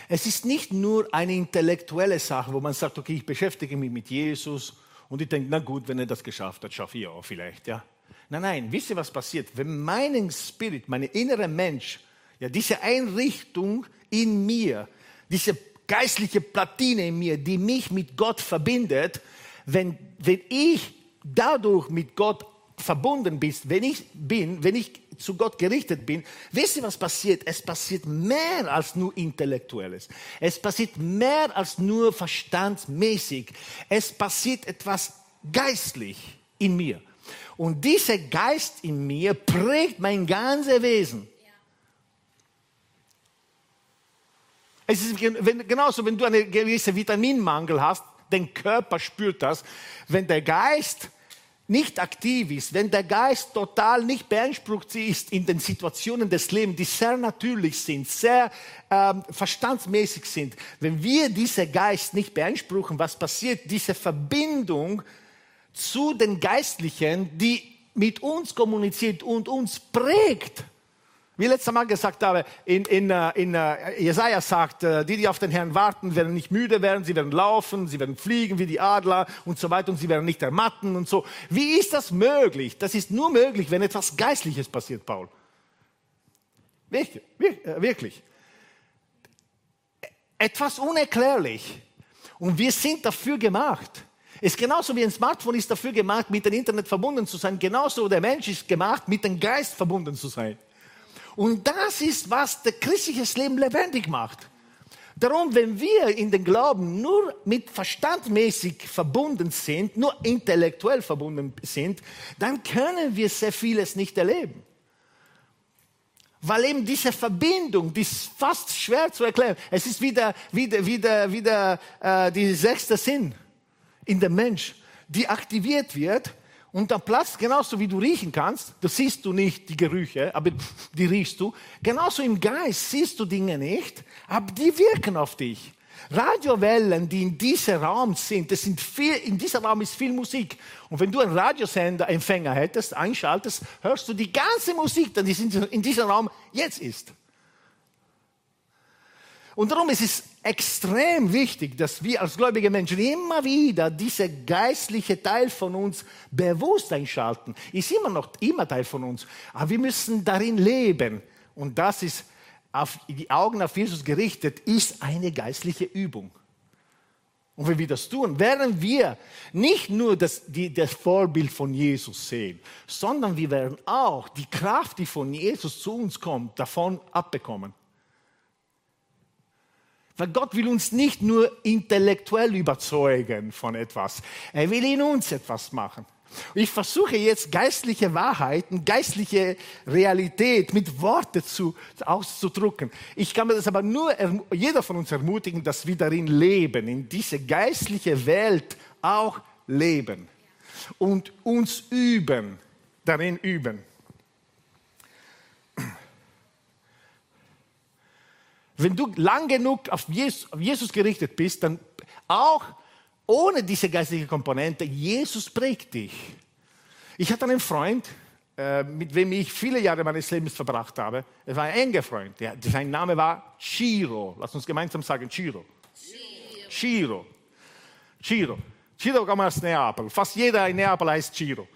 Es ist nicht nur eine intellektuelle Sache, wo man sagt, okay, ich beschäftige mich mit Jesus und ich denke, na gut, wenn er das geschafft hat, schaffe ich auch vielleicht, ja. Nein, nein, wisst ihr, was passiert? Wenn mein Spirit, mein innerer Mensch, ja, diese Einrichtung in mir, diese geistliche Platine in mir, die mich mit Gott verbindet, wenn, wenn ich dadurch mit Gott verbunden bin, wenn ich bin, wenn ich zu Gott gerichtet bin, wisst ihr, was passiert? Es passiert mehr als nur Intellektuelles. Es passiert mehr als nur verstandsmäßig. Es passiert etwas geistlich in mir. Und dieser Geist in mir prägt mein ganzes Wesen. Es ist genauso, wenn du einen gewissen Vitaminmangel hast, dein Körper spürt das. Wenn der Geist nicht aktiv ist, wenn der Geist total nicht beansprucht ist in den Situationen des Lebens, die sehr natürlich sind, sehr ähm, verstandsmäßig sind, wenn wir diesen Geist nicht beanspruchen, was passiert? Diese Verbindung zu den Geistlichen, die mit uns kommuniziert und uns prägt, wie letztes Mal gesagt habe, in, in, äh, in uh, Jesaja sagt, uh, die, die auf den Herrn warten, werden nicht müde werden, sie werden laufen, sie werden fliegen wie die Adler und so weiter und sie werden nicht ermatten und so. Wie ist das möglich? Das ist nur möglich, wenn etwas Geistliches passiert, Paul. Wirklich. wirklich. Etwas unerklärlich. Und wir sind dafür gemacht. Es ist genauso wie ein Smartphone ist dafür gemacht, mit dem Internet verbunden zu sein. Genauso der Mensch ist gemacht, mit dem Geist verbunden zu sein. Und das ist, was das christliches Leben lebendig macht. Darum, wenn wir in den Glauben nur mit verstandmäßig verbunden sind, nur intellektuell verbunden sind, dann können wir sehr vieles nicht erleben. Weil eben diese Verbindung, die ist fast schwer zu erklären. Es ist wieder, wieder, wieder, wieder äh, die sechste Sinn in dem Mensch, die aktiviert wird und dann platzt, genauso wie du riechen kannst, da siehst du nicht die Gerüche, aber die riechst du. Genauso im Geist siehst du Dinge nicht, aber die wirken auf dich. Radiowellen, die in diesem Raum sind, das sind viel, in diesem Raum ist viel Musik. Und wenn du einen Radiosender, Empfänger hättest, einschaltest, hörst du die ganze Musik, die in diesem Raum jetzt ist. Und darum ist es extrem wichtig, dass wir als gläubige Menschen immer wieder diese geistliche Teil von uns bewusst einschalten. Ist immer noch immer Teil von uns. Aber wir müssen darin leben. Und das ist auf die Augen auf Jesus gerichtet, ist eine geistliche Übung. Und wenn wir das tun, werden wir nicht nur das, die, das Vorbild von Jesus sehen, sondern wir werden auch die Kraft, die von Jesus zu uns kommt, davon abbekommen. Weil Gott will uns nicht nur intellektuell überzeugen von etwas, er will in uns etwas machen. Ich versuche jetzt geistliche Wahrheiten, geistliche Realität mit Worten zu, auszudrücken. Ich kann mir das aber nur, jeder von uns ermutigen, dass wir darin leben, in diese geistliche Welt auch leben und uns üben, darin üben. Wenn du lang genug auf Jesus, auf Jesus gerichtet bist, dann auch ohne diese geistliche Komponente, Jesus prägt dich. Ich hatte einen Freund, äh, mit dem ich viele Jahre meines Lebens verbracht habe. Er war ein enger Freund. sein Name war Ciro. Lass uns gemeinsam sagen Ciro. Ciro. Ciro. Ciro kam aus Neapel. Fast jeder in Neapel heißt Ciro.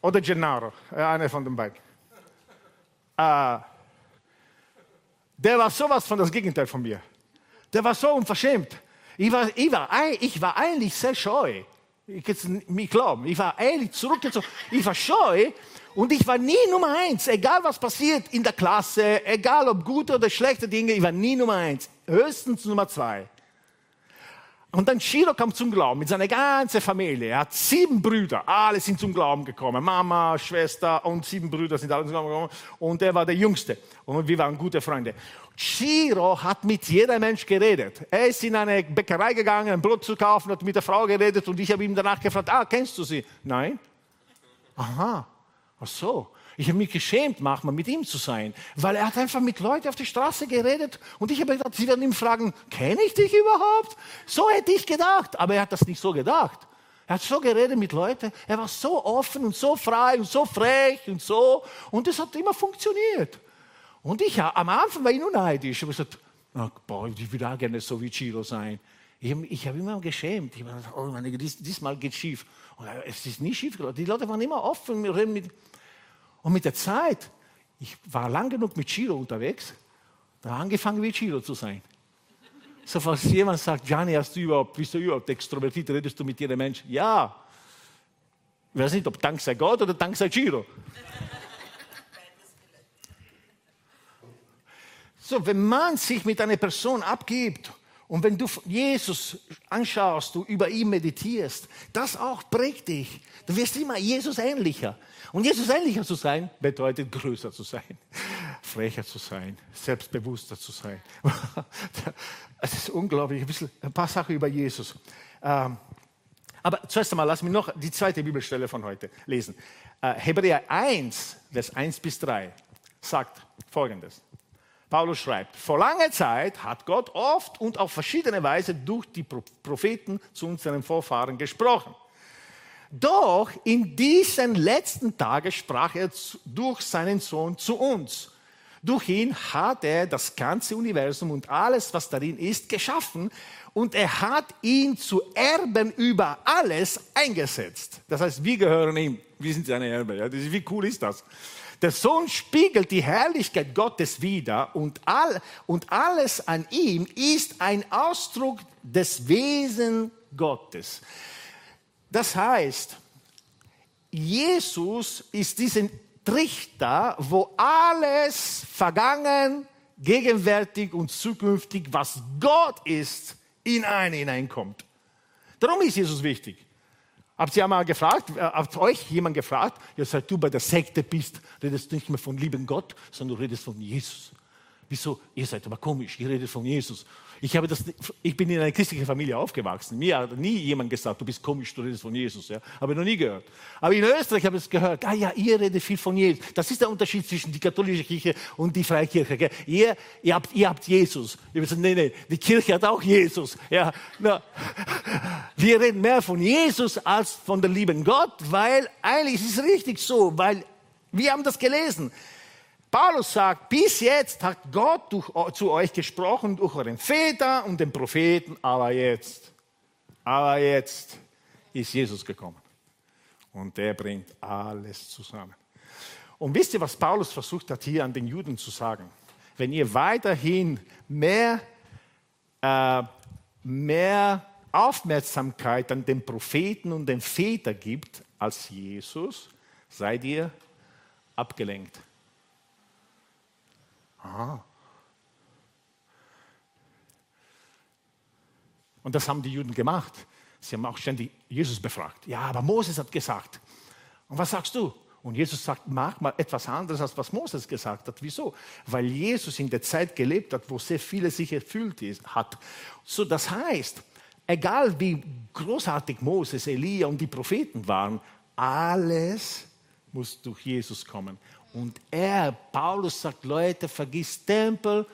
Oder Gennaro. Äh, einer von den beiden. Äh, der war sowas von das Gegenteil von mir. Der war so unverschämt. Ich war, ich war, ich war eigentlich sehr scheu. Ich kann es nicht glauben. Ich war eigentlich zurückgezogen. Ich war scheu und ich war nie Nummer eins. Egal was passiert in der Klasse, egal ob gute oder schlechte Dinge, ich war nie Nummer eins. Höchstens Nummer zwei. Und dann Shiro kam zum Glauben mit seiner ganzen Familie. Er hat sieben Brüder, alle sind zum Glauben gekommen. Mama, Schwester und sieben Brüder sind alle zum Glauben gekommen. Und er war der Jüngste. Und wir waren gute Freunde. Shiro hat mit jedem Mensch geredet. Er ist in eine Bäckerei gegangen, ein Brot zu kaufen, hat mit der Frau geredet und ich habe ihm danach gefragt, ah, kennst du sie? Nein. Aha, ach so. Ich habe mich geschämt, manchmal mit ihm zu sein, weil er hat einfach mit Leuten auf der Straße geredet und ich habe gedacht, sie werden ihn fragen, kenne ich dich überhaupt? So hätte ich gedacht, aber er hat das nicht so gedacht. Er hat so geredet mit Leuten, er war so offen und so frei und so frech und so und das hat immer funktioniert. Und ich, am Anfang war ich nur neidisch. Ich habe gesagt, oh, boah, ich will auch gerne so wie Chiro sein. Ich habe immer geschämt. Ich habe gedacht, oh, meine, dies, diesmal geht schief. Und es ist nicht schief gelaufen. Die Leute waren immer offen. Mit, und mit der Zeit, ich war lang genug mit Chiro unterwegs, da angefangen wie Chiro zu sein. So, falls jemand sagt, Gianni, hast du überhaupt, bist du überhaupt extrovertiert, redest du mit jedem Menschen? Ja. Ich weiß nicht, ob dank sei Gott oder dank sei Chiro. So, wenn man sich mit einer Person abgibt und wenn du Jesus anschaust, du über ihn meditierst, das auch prägt dich. Du wirst immer Jesus ähnlicher. Und Jesus ähnlicher zu sein, bedeutet größer zu sein, frecher zu sein, selbstbewusster zu sein. Es ist unglaublich. Ein, bisschen, ein paar Sachen über Jesus. Ähm, aber zuerst einmal, lass mich noch die zweite Bibelstelle von heute lesen. Äh, Hebräer 1, Vers 1 bis 3 sagt folgendes. Paulus schreibt, vor langer Zeit hat Gott oft und auf verschiedene Weise durch die Propheten zu unseren Vorfahren gesprochen. Doch in diesen letzten Tagen sprach er durch seinen Sohn zu uns. Durch ihn hat er das ganze Universum und alles, was darin ist, geschaffen und er hat ihn zu Erben über alles eingesetzt. Das heißt, wir gehören ihm, wir sind seine Erben. Ja? Wie cool ist das? Der Sohn spiegelt die Herrlichkeit Gottes wider und, all, und alles an ihm ist ein Ausdruck des Wesens Gottes. Das heißt, Jesus ist diesen Trichter, wo alles vergangen, gegenwärtig und zukünftig, was Gott ist, in einen hineinkommt. Darum ist Jesus wichtig. Habt ihr einmal gefragt, äh, habt euch jemand gefragt, ja, seit du bei der Sekte bist, redest du nicht mehr von lieben Gott, sondern du redest von Jesus. Wieso? Ihr seid aber komisch, ihr redet von Jesus. Ich, habe das, ich bin in einer christlichen Familie aufgewachsen. Mir hat nie jemand gesagt, du bist komisch, du redest von Jesus. Ja? Habe ich noch nie gehört. Aber in Österreich habe ich es gehört. Ah ja, ihr redet viel von Jesus. Das ist der Unterschied zwischen die katholische Kirche und die Freikirche. Ihr, ihr, habt, ihr habt Jesus. Ich habe gesagt, nee, nee, die Kirche hat auch Jesus. Ja, na, wir reden mehr von Jesus als von dem lieben Gott, weil eigentlich ist es richtig so, weil wir haben das gelesen. Paulus sagt, bis jetzt hat Gott durch, zu euch gesprochen durch euren Väter und den Propheten, aber jetzt, aber jetzt ist Jesus gekommen. Und der bringt alles zusammen. Und wisst ihr, was Paulus versucht hat hier an den Juden zu sagen? Wenn ihr weiterhin mehr, äh, mehr Aufmerksamkeit an den Propheten und den Väter gibt als Jesus, seid ihr abgelenkt. Aha. Und das haben die Juden gemacht. Sie haben auch ständig Jesus befragt. Ja, aber Moses hat gesagt. Und was sagst du? Und Jesus sagt, mach mal etwas anderes, als was Moses gesagt hat. Wieso? Weil Jesus in der Zeit gelebt hat, wo sehr viele sich erfüllt hat. So, das heißt, egal wie großartig Moses, Elia und die Propheten waren, alles muss durch Jesus kommen. Und er, Paulus sagt, Leute, vergiss Tempel,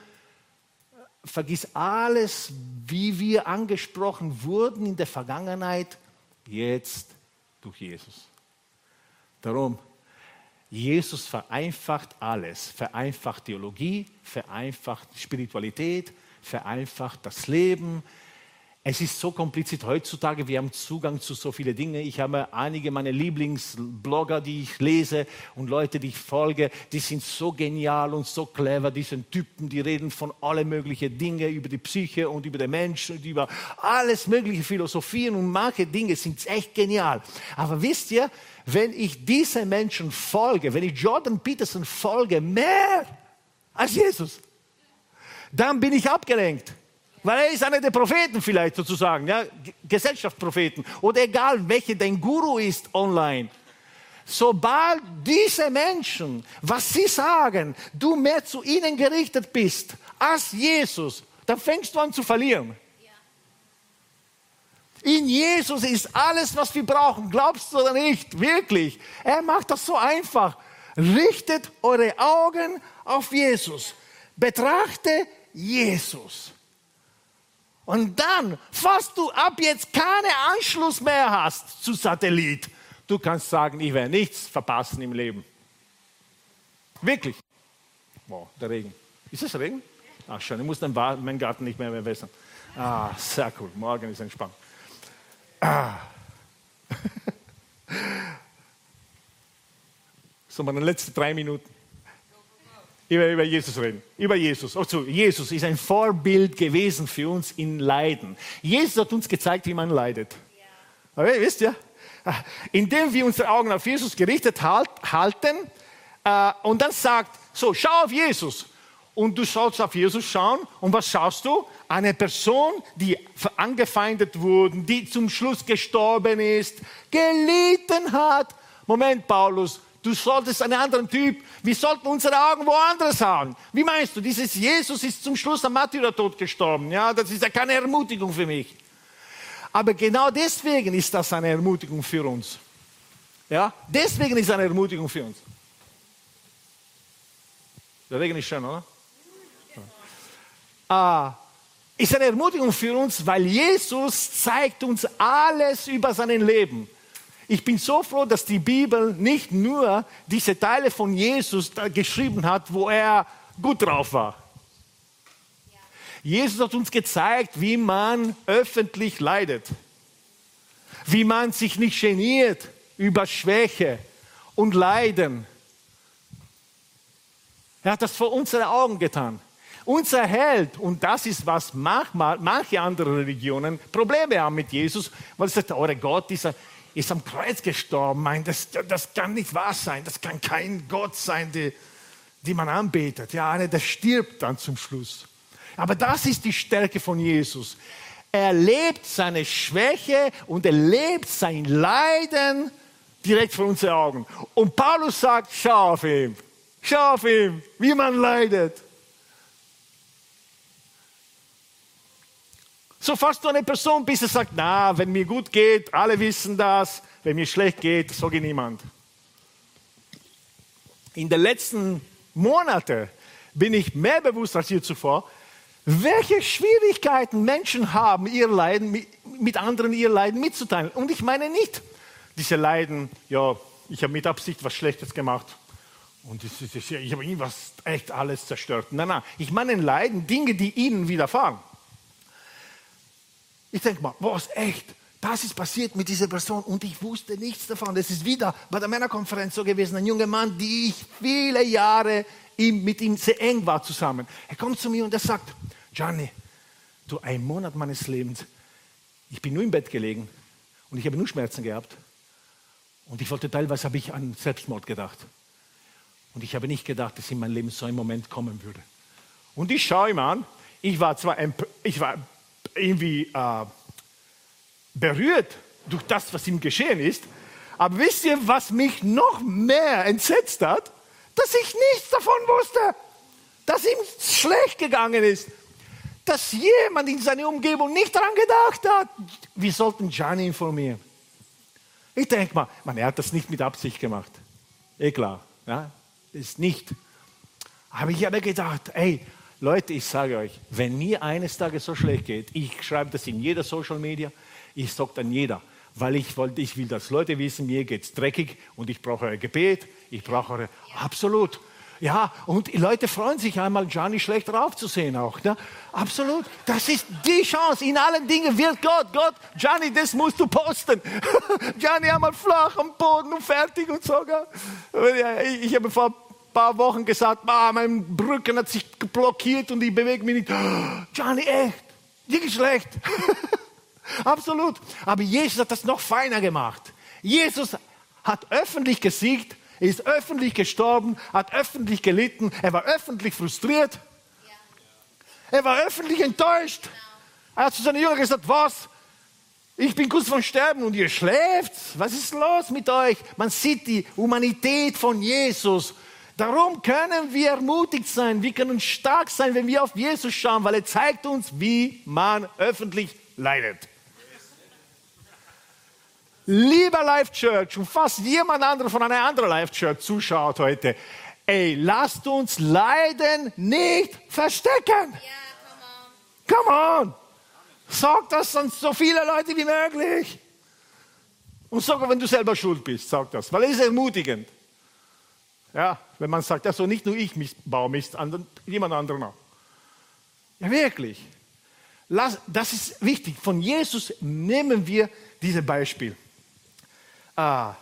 vergiss alles, wie wir angesprochen wurden in der Vergangenheit, jetzt durch Jesus. Darum, Jesus vereinfacht alles, vereinfacht Theologie, vereinfacht Spiritualität, vereinfacht das Leben, es ist so kompliziert heutzutage, wir haben Zugang zu so vielen Dingen. Ich habe einige meiner Lieblingsblogger, die ich lese und Leute, die ich folge, die sind so genial und so clever, diese Typen, die reden von alle möglichen Dingen über die Psyche und über den Menschen und über alles mögliche Philosophien und manche Dinge sind echt genial. Aber wisst ihr, wenn ich diesen Menschen folge, wenn ich Jordan Peterson folge, mehr als Jesus, dann bin ich abgelenkt. Weil er ist einer der Propheten vielleicht sozusagen, ja, Gesellschaftspropheten oder egal welche dein Guru ist online. Sobald diese Menschen, was sie sagen, du mehr zu ihnen gerichtet bist als Jesus, dann fängst du an zu verlieren. In Jesus ist alles, was wir brauchen. Glaubst du oder nicht? Wirklich. Er macht das so einfach. Richtet eure Augen auf Jesus. Betrachte Jesus. Und dann, falls du ab jetzt keinen Anschluss mehr hast zu Satellit, du kannst sagen, ich werde nichts verpassen im Leben. Wirklich. Wow, der Regen. Ist es Regen? Ach schon, ich muss dann meinen Garten nicht mehr, mehr wässern. Ah, sehr cool. Morgen ist entspannt. Ah. so, meine letzten drei Minuten über, über Jesus reden. Über Jesus. Also, Jesus ist ein Vorbild gewesen für uns in Leiden. Jesus hat uns gezeigt, wie man leidet. Ja. Aber wisst ihr? Indem wir unsere Augen auf Jesus gerichtet halt, halten äh, und dann sagt, so, schau auf Jesus. Und du sollst auf Jesus schauen. Und was schaust du? Eine Person, die angefeindet wurde, die zum Schluss gestorben ist, gelitten hat. Moment, Paulus, Du solltest einen anderen Typ. Wir sollten unsere Augen woanders haben. Wie meinst du, dieses Jesus ist zum Schluss am Märtyrertod gestorben? Ja, das ist ja keine Ermutigung für mich. Aber genau deswegen ist das eine Ermutigung für uns. Ja, deswegen ist eine Ermutigung für uns. Der Regen ist schön, oder? Ah, ist eine Ermutigung für uns, weil Jesus zeigt uns alles über sein Leben. Ich bin so froh, dass die Bibel nicht nur diese Teile von Jesus geschrieben hat, wo er gut drauf war. Jesus hat uns gezeigt, wie man öffentlich leidet, wie man sich nicht geniert über Schwäche und Leiden. Er hat das vor unseren Augen getan. Unser Held, und das ist, was manchmal, manche andere Religionen Probleme haben mit Jesus, weil sie sagen, oh Gott, dieser, ist am Kreuz gestorben. Mein, das, das kann nicht wahr sein. Das kann kein Gott sein, die, die man anbetet. Ja, einer, der stirbt dann zum Schluss. Aber das ist die Stärke von Jesus. Er lebt seine Schwäche und er lebt sein Leiden direkt vor unseren Augen. Und Paulus sagt, schau auf ihn, schau auf ihn, wie man leidet. So fast du eine Person bist, die sagt, na, wenn mir gut geht, alle wissen das, wenn mir schlecht geht, sage niemand. In den letzten Monaten bin ich mehr bewusst als je zuvor, welche Schwierigkeiten Menschen haben, ihr Leiden mit anderen ihr Leiden mitzuteilen. Und ich meine nicht diese Leiden, ja, ich habe mit Absicht was Schlechtes gemacht und ich habe irgendwas echt alles zerstört. Nein, nein, ich meine Leiden, Dinge, die ihnen widerfahren. Ich denke mal, was echt? Das ist passiert mit dieser Person und ich wusste nichts davon. Das ist wieder bei der Männerkonferenz so gewesen. Ein junger Mann, die ich viele Jahre mit ihm sehr eng war zusammen. Er kommt zu mir und er sagt, Gianni, du, ein Monat meines Lebens, Ich bin nur im Bett gelegen und ich habe nur Schmerzen gehabt. Und ich wollte teilweise, habe ich an Selbstmord gedacht. Und ich habe nicht gedacht, dass in meinem Leben so ein Moment kommen würde. Und ich schaue ihm an, ich war zwar ich war irgendwie äh, berührt durch das, was ihm geschehen ist, aber wisst ihr, was mich noch mehr entsetzt hat? Dass ich nichts davon wusste, dass ihm schlecht gegangen ist, dass jemand in seiner Umgebung nicht daran gedacht hat. Wir sollten Gianni informieren. Ich denke mal, man, er hat das nicht mit Absicht gemacht. Eh klar, ja, ist nicht. Aber ich habe gedacht, ey, Leute, ich sage euch, wenn mir eines Tages so schlecht geht, ich schreibe das in jeder Social Media, ich sage dann jeder, weil ich, wollte, ich will, dass Leute wissen, mir geht es dreckig und ich brauche euer Gebet, ich brauche eure, absolut. Ja, und die Leute freuen sich einmal, Gianni schlecht drauf zu sehen auch. Ne? Absolut. Das ist die Chance. In allen Dingen wird Gott, Gott, Gianni, das musst du posten. Gianni einmal flach am Boden und fertig und so. Ich habe vor paar Wochen gesagt, ah, mein Brücken hat sich blockiert und ich bewege mich nicht. Johnny, echt, wirklich schlecht. Absolut. Aber Jesus hat das noch feiner gemacht. Jesus hat öffentlich gesiegt, ist öffentlich gestorben, hat öffentlich gelitten, er war öffentlich frustriert. Er war öffentlich enttäuscht. Er hat zu seinen Jüngern gesagt, was? Ich bin kurz vor Sterben und ihr schläft. Was ist los mit euch? Man sieht die Humanität von Jesus Darum können wir ermutigt sein, wir können stark sein, wenn wir auf Jesus schauen, weil er zeigt uns, wie man öffentlich leidet. Lieber Life Church und fast jemand anderer von einer anderen Life Church zuschaut heute, ey, lasst uns Leiden nicht verstecken. Yeah, come on. Come on. Sag das an so viele Leute wie möglich. Und sogar wenn du selber schuld bist, sag das, weil es ist ermutigend. Ja, wenn man sagt, also nicht nur ich baue Mist, jemand anderen auch. Ja, wirklich. Das ist wichtig. Von Jesus nehmen wir dieses Beispiel. Ah.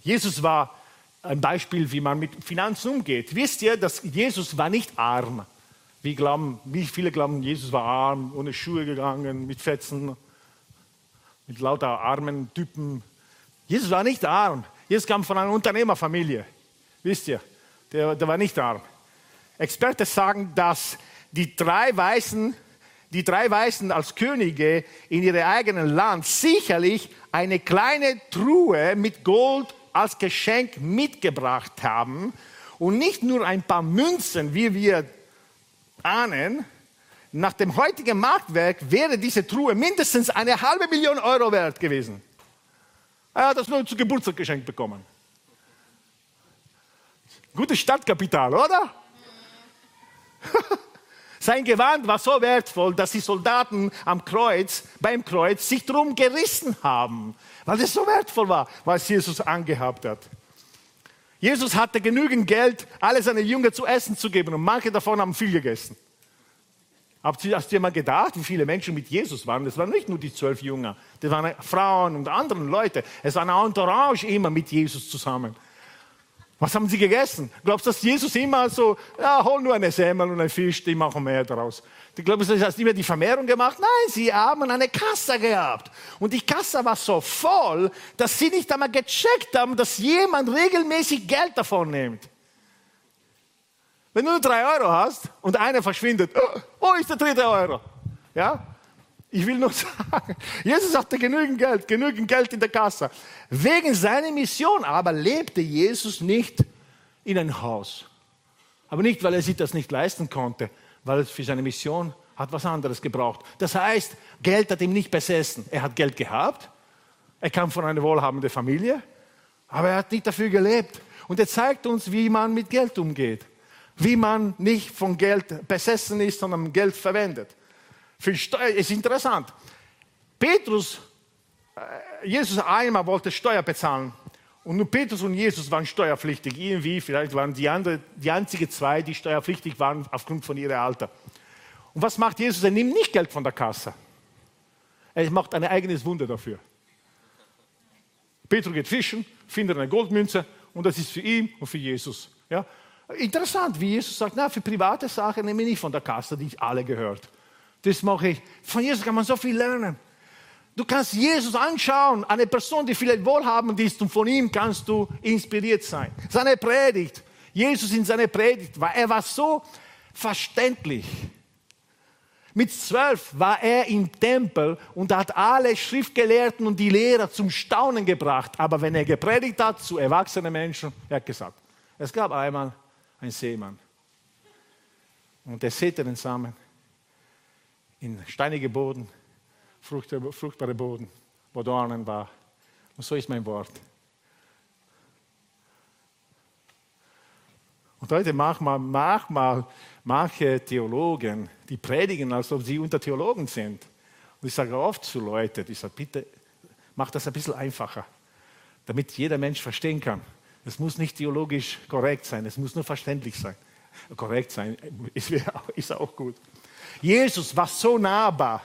Jesus war ein Beispiel, wie man mit Finanzen umgeht. Wisst ihr, dass Jesus war nicht arm. Wie, glauben, wie viele glauben, Jesus war arm, ohne Schuhe gegangen, mit Fetzen, mit lauter armen Typen Jesus war nicht arm. Jesus kam von einer Unternehmerfamilie. Wisst ihr, der, der war nicht arm. Experten sagen, dass die drei Weißen, die drei Weißen als Könige in ihrem eigenen Land sicherlich eine kleine Truhe mit Gold als Geschenk mitgebracht haben und nicht nur ein paar Münzen, wie wir ahnen. Nach dem heutigen Marktwerk wäre diese Truhe mindestens eine halbe Million Euro wert gewesen. Er hat das nur zu Geburtstag geschenkt bekommen. Gutes Stadtkapital, oder? Sein Gewand war so wertvoll, dass die Soldaten am Kreuz, beim Kreuz, sich drum gerissen haben, weil es so wertvoll war, was Jesus angehabt hat. Jesus hatte genügend Geld, alle seine Jünger zu essen zu geben und manche davon haben viel gegessen. Habt ihr, hast du mal gedacht, wie viele Menschen mit Jesus waren? Das waren nicht nur die zwölf Jünger, das waren Frauen und andere Leute. Es war eine Entourage immer mit Jesus zusammen. Was haben sie gegessen? Glaubst du, dass Jesus immer so, ja, hol nur eine Semmel und ein Fisch, die machen mehr daraus? Du glaubst, du, hast immer die Vermehrung gemacht? Nein, sie haben eine Kasse gehabt. Und die Kasse war so voll, dass sie nicht einmal gecheckt haben, dass jemand regelmäßig Geld davon nimmt. Wenn du nur drei Euro hast und einer verschwindet, oh, wo ist der dritte Euro? Ja? Ich will nur sagen, Jesus hatte genügend Geld, genügend Geld in der Kasse. Wegen seiner Mission aber lebte Jesus nicht in ein Haus. Aber nicht, weil er sich das nicht leisten konnte, weil er für seine Mission hat was anderes gebraucht. Das heißt, Geld hat ihm nicht besessen. Er hat Geld gehabt, er kam von einer wohlhabenden Familie, aber er hat nicht dafür gelebt. Und er zeigt uns, wie man mit Geld umgeht wie man nicht von Geld besessen ist, sondern Geld verwendet. Für Steuer ist interessant. Petrus, äh, Jesus einmal wollte Steuer bezahlen. Und nur Petrus und Jesus waren steuerpflichtig. Irgendwie, vielleicht waren die, andere, die einzigen zwei, die steuerpflichtig waren aufgrund von ihrem Alter. Und was macht Jesus? Er nimmt nicht Geld von der Kasse. Er macht ein eigenes Wunder dafür. Petrus geht fischen, findet eine Goldmünze und das ist für ihn und für Jesus. Ja? Interessant, wie Jesus sagt, na, für private Sachen nehme ich nicht von der Kasse, die alle gehört. Das mache ich. Von Jesus kann man so viel lernen. Du kannst Jesus anschauen, eine Person, die vielleicht wohlhabend ist und von ihm kannst du inspiriert sein. Seine Predigt, Jesus in seiner Predigt, war, er war so verständlich. Mit zwölf war er im Tempel und hat alle Schriftgelehrten und die Lehrer zum Staunen gebracht. Aber wenn er gepredigt hat zu erwachsenen Menschen, er hat gesagt, es gab einmal einen Seemann und der säte den Samen in steinige Boden fruchtbare Boden, wo Dornen war. Und so ist mein Wort. Und heute manchmal, manchmal manche Theologen, die predigen, als ob sie unter Theologen sind. Und ich sage oft zu Leuten, ich sage, bitte mach das ein bisschen einfacher, damit jeder Mensch verstehen kann. Es muss nicht theologisch korrekt sein, es muss nur verständlich sein. Korrekt sein ist auch gut. Jesus war so nahbar.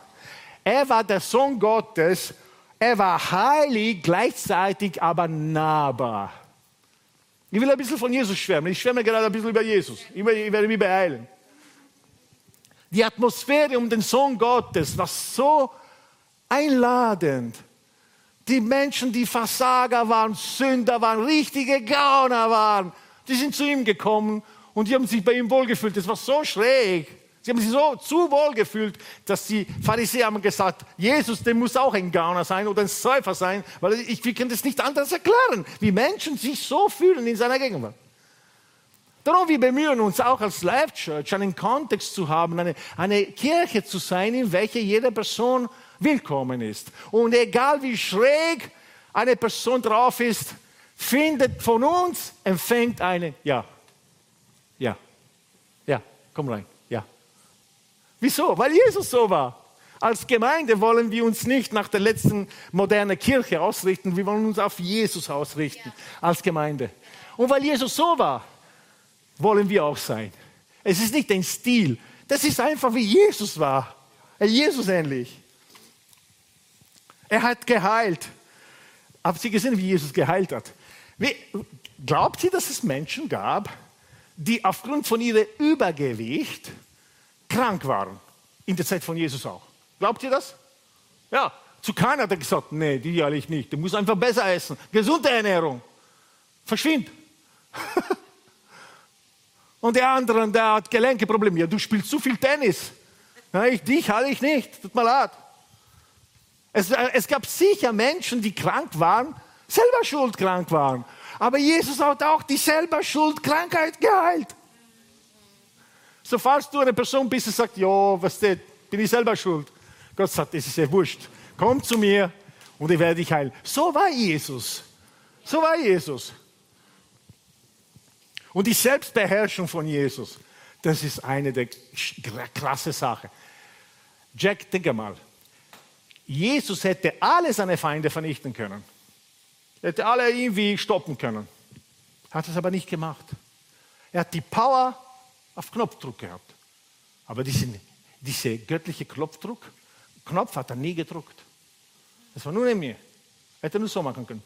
Er war der Sohn Gottes. Er war heilig, gleichzeitig aber nahbar. Ich will ein bisschen von Jesus schwärmen. Ich schwärme gerade ein bisschen über Jesus. Ich werde mich beeilen. Die Atmosphäre um den Sohn Gottes war so einladend. Die Menschen, die Versager waren, Sünder waren, richtige Gauner waren, die sind zu ihm gekommen und die haben sich bei ihm wohlgefühlt. Das war so schräg. Sie haben sich so zu wohl gefühlt, dass die Pharisäer haben gesagt, Jesus, der muss auch ein Gauner sein oder ein Säufer sein, weil ich, wir können das nicht anders erklären, wie Menschen sich so fühlen in seiner Gegenwart. Darum, wir bemühen uns auch als Life Church, einen Kontext zu haben, eine, eine Kirche zu sein, in welcher jede Person willkommen ist. Und egal wie schräg eine Person drauf ist, findet von uns, empfängt eine Ja. Ja. Ja, komm rein. Wieso? Weil Jesus so war. Als Gemeinde wollen wir uns nicht nach der letzten modernen Kirche ausrichten, wir wollen uns auf Jesus ausrichten als Gemeinde. Und weil Jesus so war, wollen wir auch sein. Es ist nicht ein Stil, das ist einfach wie Jesus war. Jesus ähnlich. Er hat geheilt. Habt ihr gesehen, wie Jesus geheilt hat? Wie, glaubt ihr, dass es Menschen gab, die aufgrund von ihrem Übergewicht krank waren. In der Zeit von Jesus auch. Glaubt ihr das? Ja, zu keiner hat er gesagt, nee, die ehrlich nicht. Du musst einfach besser essen. Gesunde Ernährung. Verschwind. Und der andere, der hat Gelenkeprobleme. Ja, du spielst zu viel Tennis. Ja, ich, dich halte ich nicht. Tut mir leid. Es, es gab sicher Menschen, die krank waren, selber schuld krank waren. Aber Jesus hat auch die selber schuld Krankheit geheilt. So falls du eine Person bist, die sagt, ja, was denn, bin ich selber schuld. Gott sagt, es ist ja wurscht. Komm zu mir und ich werde dich heilen. So war Jesus. So war Jesus. Und die Selbstbeherrschung von Jesus, das ist eine der krasse Sachen. Jack, denke mal. Jesus hätte alle seine Feinde vernichten können. Hätte alle irgendwie stoppen können. Hat es aber nicht gemacht. Er hat die Power auf Knopfdruck gehabt. Aber diesen, diese göttliche Knopfdruck, Knopf hat er nie gedruckt. Das war nur in mir. Hätte nur so machen können.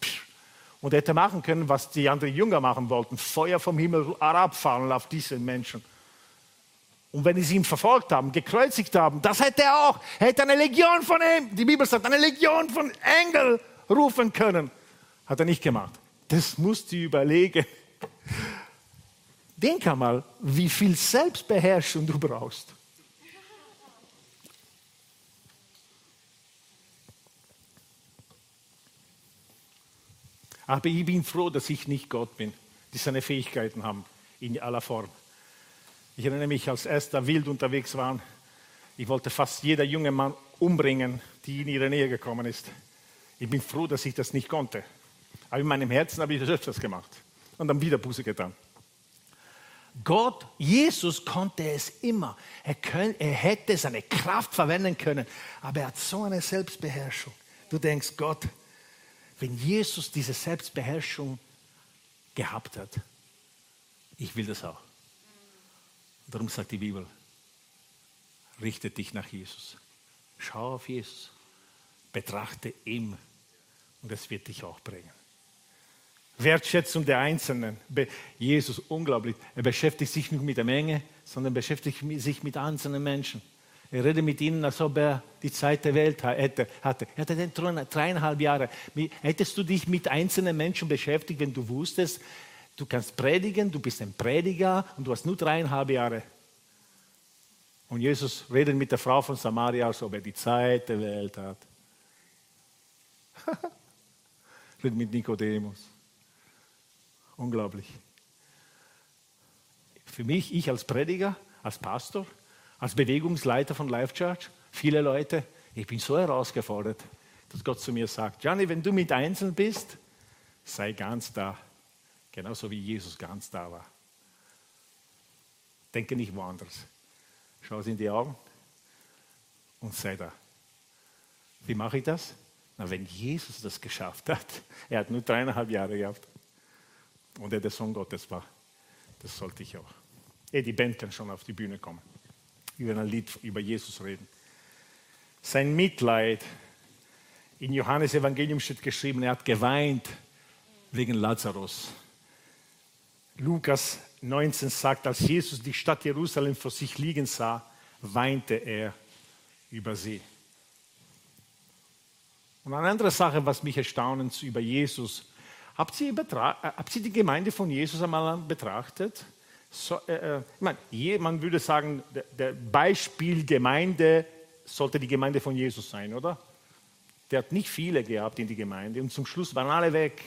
Und hätte machen können, was die anderen Jünger machen wollten. Feuer vom Himmel herabfallen auf diese Menschen. Und wenn sie ihn verfolgt haben, gekreuzigt haben, das hätte er auch. Er hätte eine Legion von ihm, die Bibel sagt, eine Legion von Engeln rufen können. Hat er nicht gemacht. Das musst du überlegen. Denk einmal, wie viel Selbstbeherrschung du brauchst. Aber ich bin froh, dass ich nicht Gott bin, die seine Fähigkeiten haben in aller Form. Ich erinnere mich, als erster wild unterwegs waren, ich wollte fast jeder junge Mann umbringen, die in ihre Nähe gekommen ist. Ich bin froh, dass ich das nicht konnte. Aber in meinem Herzen habe ich das öfters gemacht und dann wieder Buße getan. Gott, Jesus konnte es immer. Er, könnt, er hätte seine Kraft verwenden können, aber er hat so eine Selbstbeherrschung. Du denkst, Gott, wenn Jesus diese Selbstbeherrschung gehabt hat, ich will das auch. Darum sagt die Bibel, richte dich nach Jesus. Schau auf Jesus, betrachte ihn und es wird dich auch bringen. Wertschätzung der Einzelnen. Jesus, unglaublich. Er beschäftigt sich nicht mit der Menge, sondern beschäftigt sich mit einzelnen Menschen. Er redet mit ihnen, als ob er die Zeit der Welt hätte, hatte. Er hatte den Thron dreieinhalb Jahre. Hättest du dich mit einzelnen Menschen beschäftigt, wenn du wusstest, du kannst predigen, du bist ein Prediger und du hast nur dreieinhalb Jahre. Und Jesus redet mit der Frau von Samaria, als ob er die Zeit der Welt hat. redet mit Nikodemus. Unglaublich. Für mich, ich als Prediger, als Pastor, als Bewegungsleiter von Life Church, viele Leute, ich bin so herausgefordert, dass Gott zu mir sagt, Johnny, wenn du mit Einzelnen bist, sei ganz da. Genauso wie Jesus ganz da war. Denke nicht woanders. Schau sie in die Augen und sei da. Wie mache ich das? Na, wenn Jesus das geschafft hat, er hat nur dreieinhalb Jahre gehabt und er der Sohn Gottes war, das sollte ich auch. Hey, die Band kann schon auf die Bühne kommen. Über ein Lied über Jesus reden. Sein Mitleid. In Johannes Evangelium steht geschrieben, er hat geweint wegen Lazarus. Lukas 19 sagt, als Jesus die Stadt Jerusalem vor sich liegen sah, weinte er über sie. Und eine andere Sache, was mich erstaunt über Jesus, habt ihr, habt ihr die Gemeinde von Jesus einmal betrachtet? So, äh, äh ich meine, man würde sagen, der, der Beispiel Gemeinde sollte die Gemeinde von Jesus sein, oder? Der hat nicht viele gehabt in die Gemeinde und zum Schluss waren alle weg.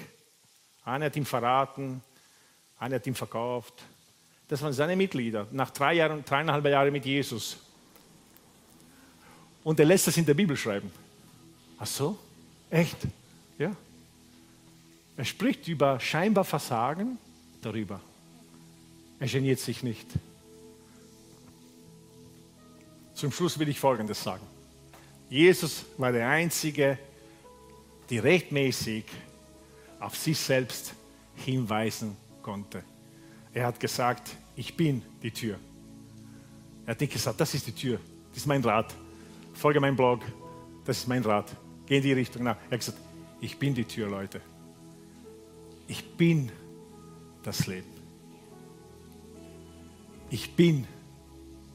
Einer hat ihn verraten, einer hat ihn verkauft. Das waren seine Mitglieder. Nach drei Jahren, dreieinhalb Jahren mit Jesus. Und er lässt das in der Bibel schreiben. Ach so? Echt? Ja. Er spricht über scheinbar Versagen darüber. Er geniert sich nicht. Zum Schluss will ich Folgendes sagen. Jesus war der Einzige, der rechtmäßig auf sich selbst hinweisen konnte. Er hat gesagt, ich bin die Tür. Er hat nicht gesagt, das ist die Tür, das ist mein Rat. Folge meinem Blog, das ist mein Rat. Geh in die Richtung nach. Er hat gesagt, ich bin die Tür, Leute. Ich bin das Leben. Ich bin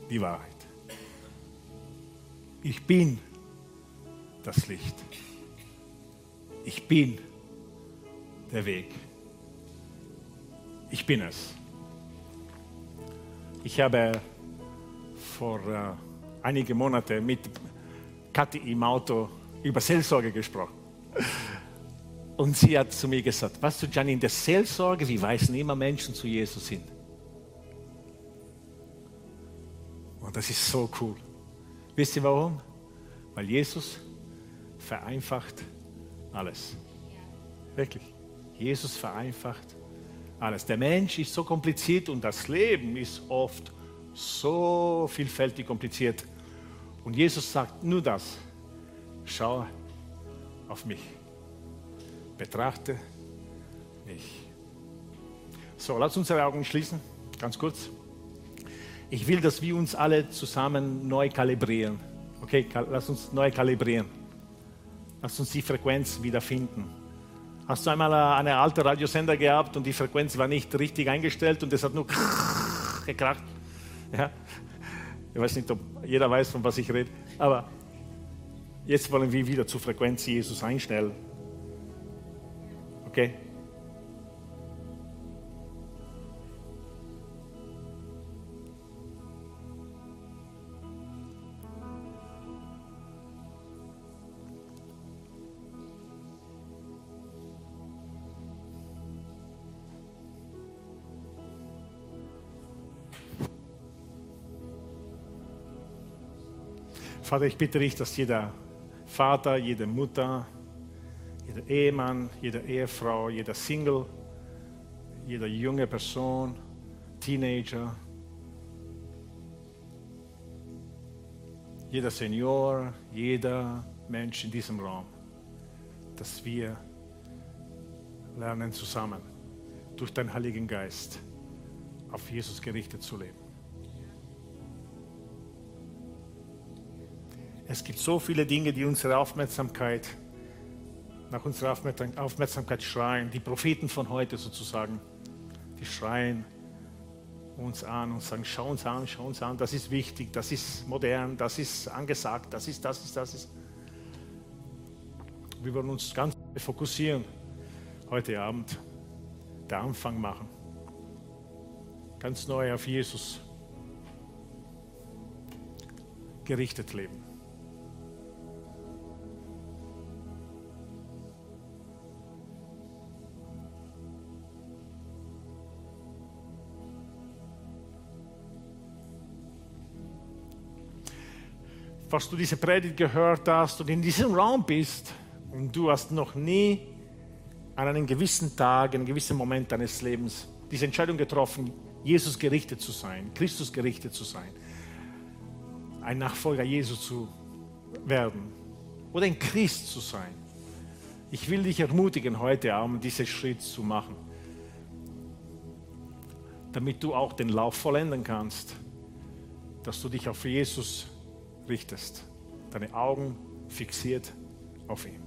die Wahrheit. Ich bin das Licht. Ich bin der Weg. Ich bin es. Ich habe vor äh, einigen Monaten mit Kathi im Auto über Seelsorge gesprochen. Und sie hat zu mir gesagt, weißt du, in der Seelsorge, wir weisen immer Menschen zu Jesus hin. Und das ist so cool. Wisst ihr warum? Weil Jesus vereinfacht alles. Wirklich. Jesus vereinfacht alles. Der Mensch ist so kompliziert und das Leben ist oft so vielfältig kompliziert. Und Jesus sagt nur das. Schau auf mich. Betrachte mich. So, lass unsere Augen schließen, ganz kurz. Ich will, dass wir uns alle zusammen neu kalibrieren. Okay, lass uns neu kalibrieren. Lass uns die Frequenz wiederfinden. Hast du einmal eine alte Radiosender gehabt und die Frequenz war nicht richtig eingestellt und es hat nur gekracht? Ja? Ich weiß nicht, ob jeder weiß, von was ich rede, aber jetzt wollen wir wieder zur Frequenz Jesus einstellen. Okay? Vater, ich bitte dich, dass jeder Vater, jede Mutter, jeder Ehemann, jede Ehefrau, jeder Single, jede junge Person, Teenager, jeder Senior, jeder Mensch in diesem Raum, dass wir lernen zusammen durch den Heiligen Geist auf Jesus gerichtet zu leben. Es gibt so viele Dinge, die unsere Aufmerksamkeit, nach unserer Aufmerksamkeit schreien. Die Propheten von heute sozusagen, die schreien uns an und sagen, schau uns an, schau uns an, das ist wichtig, das ist modern, das ist angesagt, das ist, das ist, das ist. Wir wollen uns ganz fokussieren heute Abend, der Anfang machen. Ganz neu auf Jesus gerichtet leben. Was du diese Predigt gehört hast und in diesem Raum bist und du hast noch nie an einem gewissen Tag, in einem gewissen Moment deines Lebens diese Entscheidung getroffen, Jesus gerichtet zu sein, Christus gerichtet zu sein, ein Nachfolger Jesu zu werden oder ein Christ zu sein. Ich will dich ermutigen, heute Abend diesen Schritt zu machen, damit du auch den Lauf vollenden kannst, dass du dich auf Jesus richtest, deine Augen fixiert auf ihn.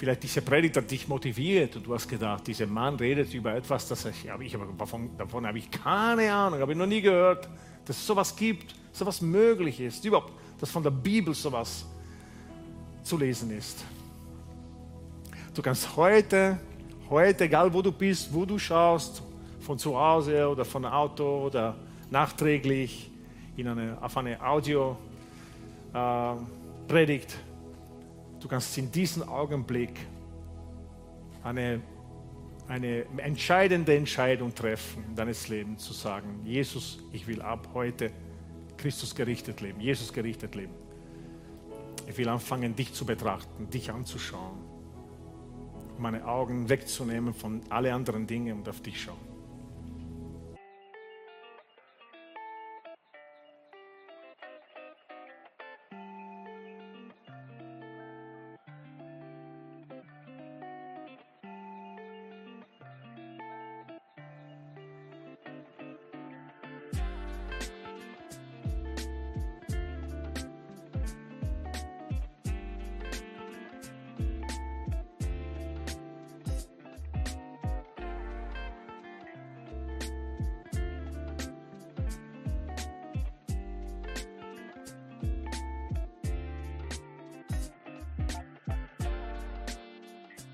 Vielleicht diese Predigt hat dich motiviert und du hast gedacht, dieser Mann redet über etwas, das ich, ich davon, davon habe ich keine Ahnung, habe ich noch nie gehört, dass es sowas gibt, sowas möglich ist, überhaupt, dass von der Bibel sowas zu lesen ist. Du kannst heute, heute, egal wo du bist, wo du schaust, von zu Hause oder von Auto oder nachträglich in eine, auf eine Audio-Predigt. Äh, du kannst in diesem Augenblick eine, eine entscheidende Entscheidung treffen in deines Lebens, zu sagen, Jesus, ich will ab heute Christus gerichtet leben, Jesus gerichtet leben. Ich will anfangen, dich zu betrachten, dich anzuschauen, meine Augen wegzunehmen von allen anderen Dingen und auf dich schauen.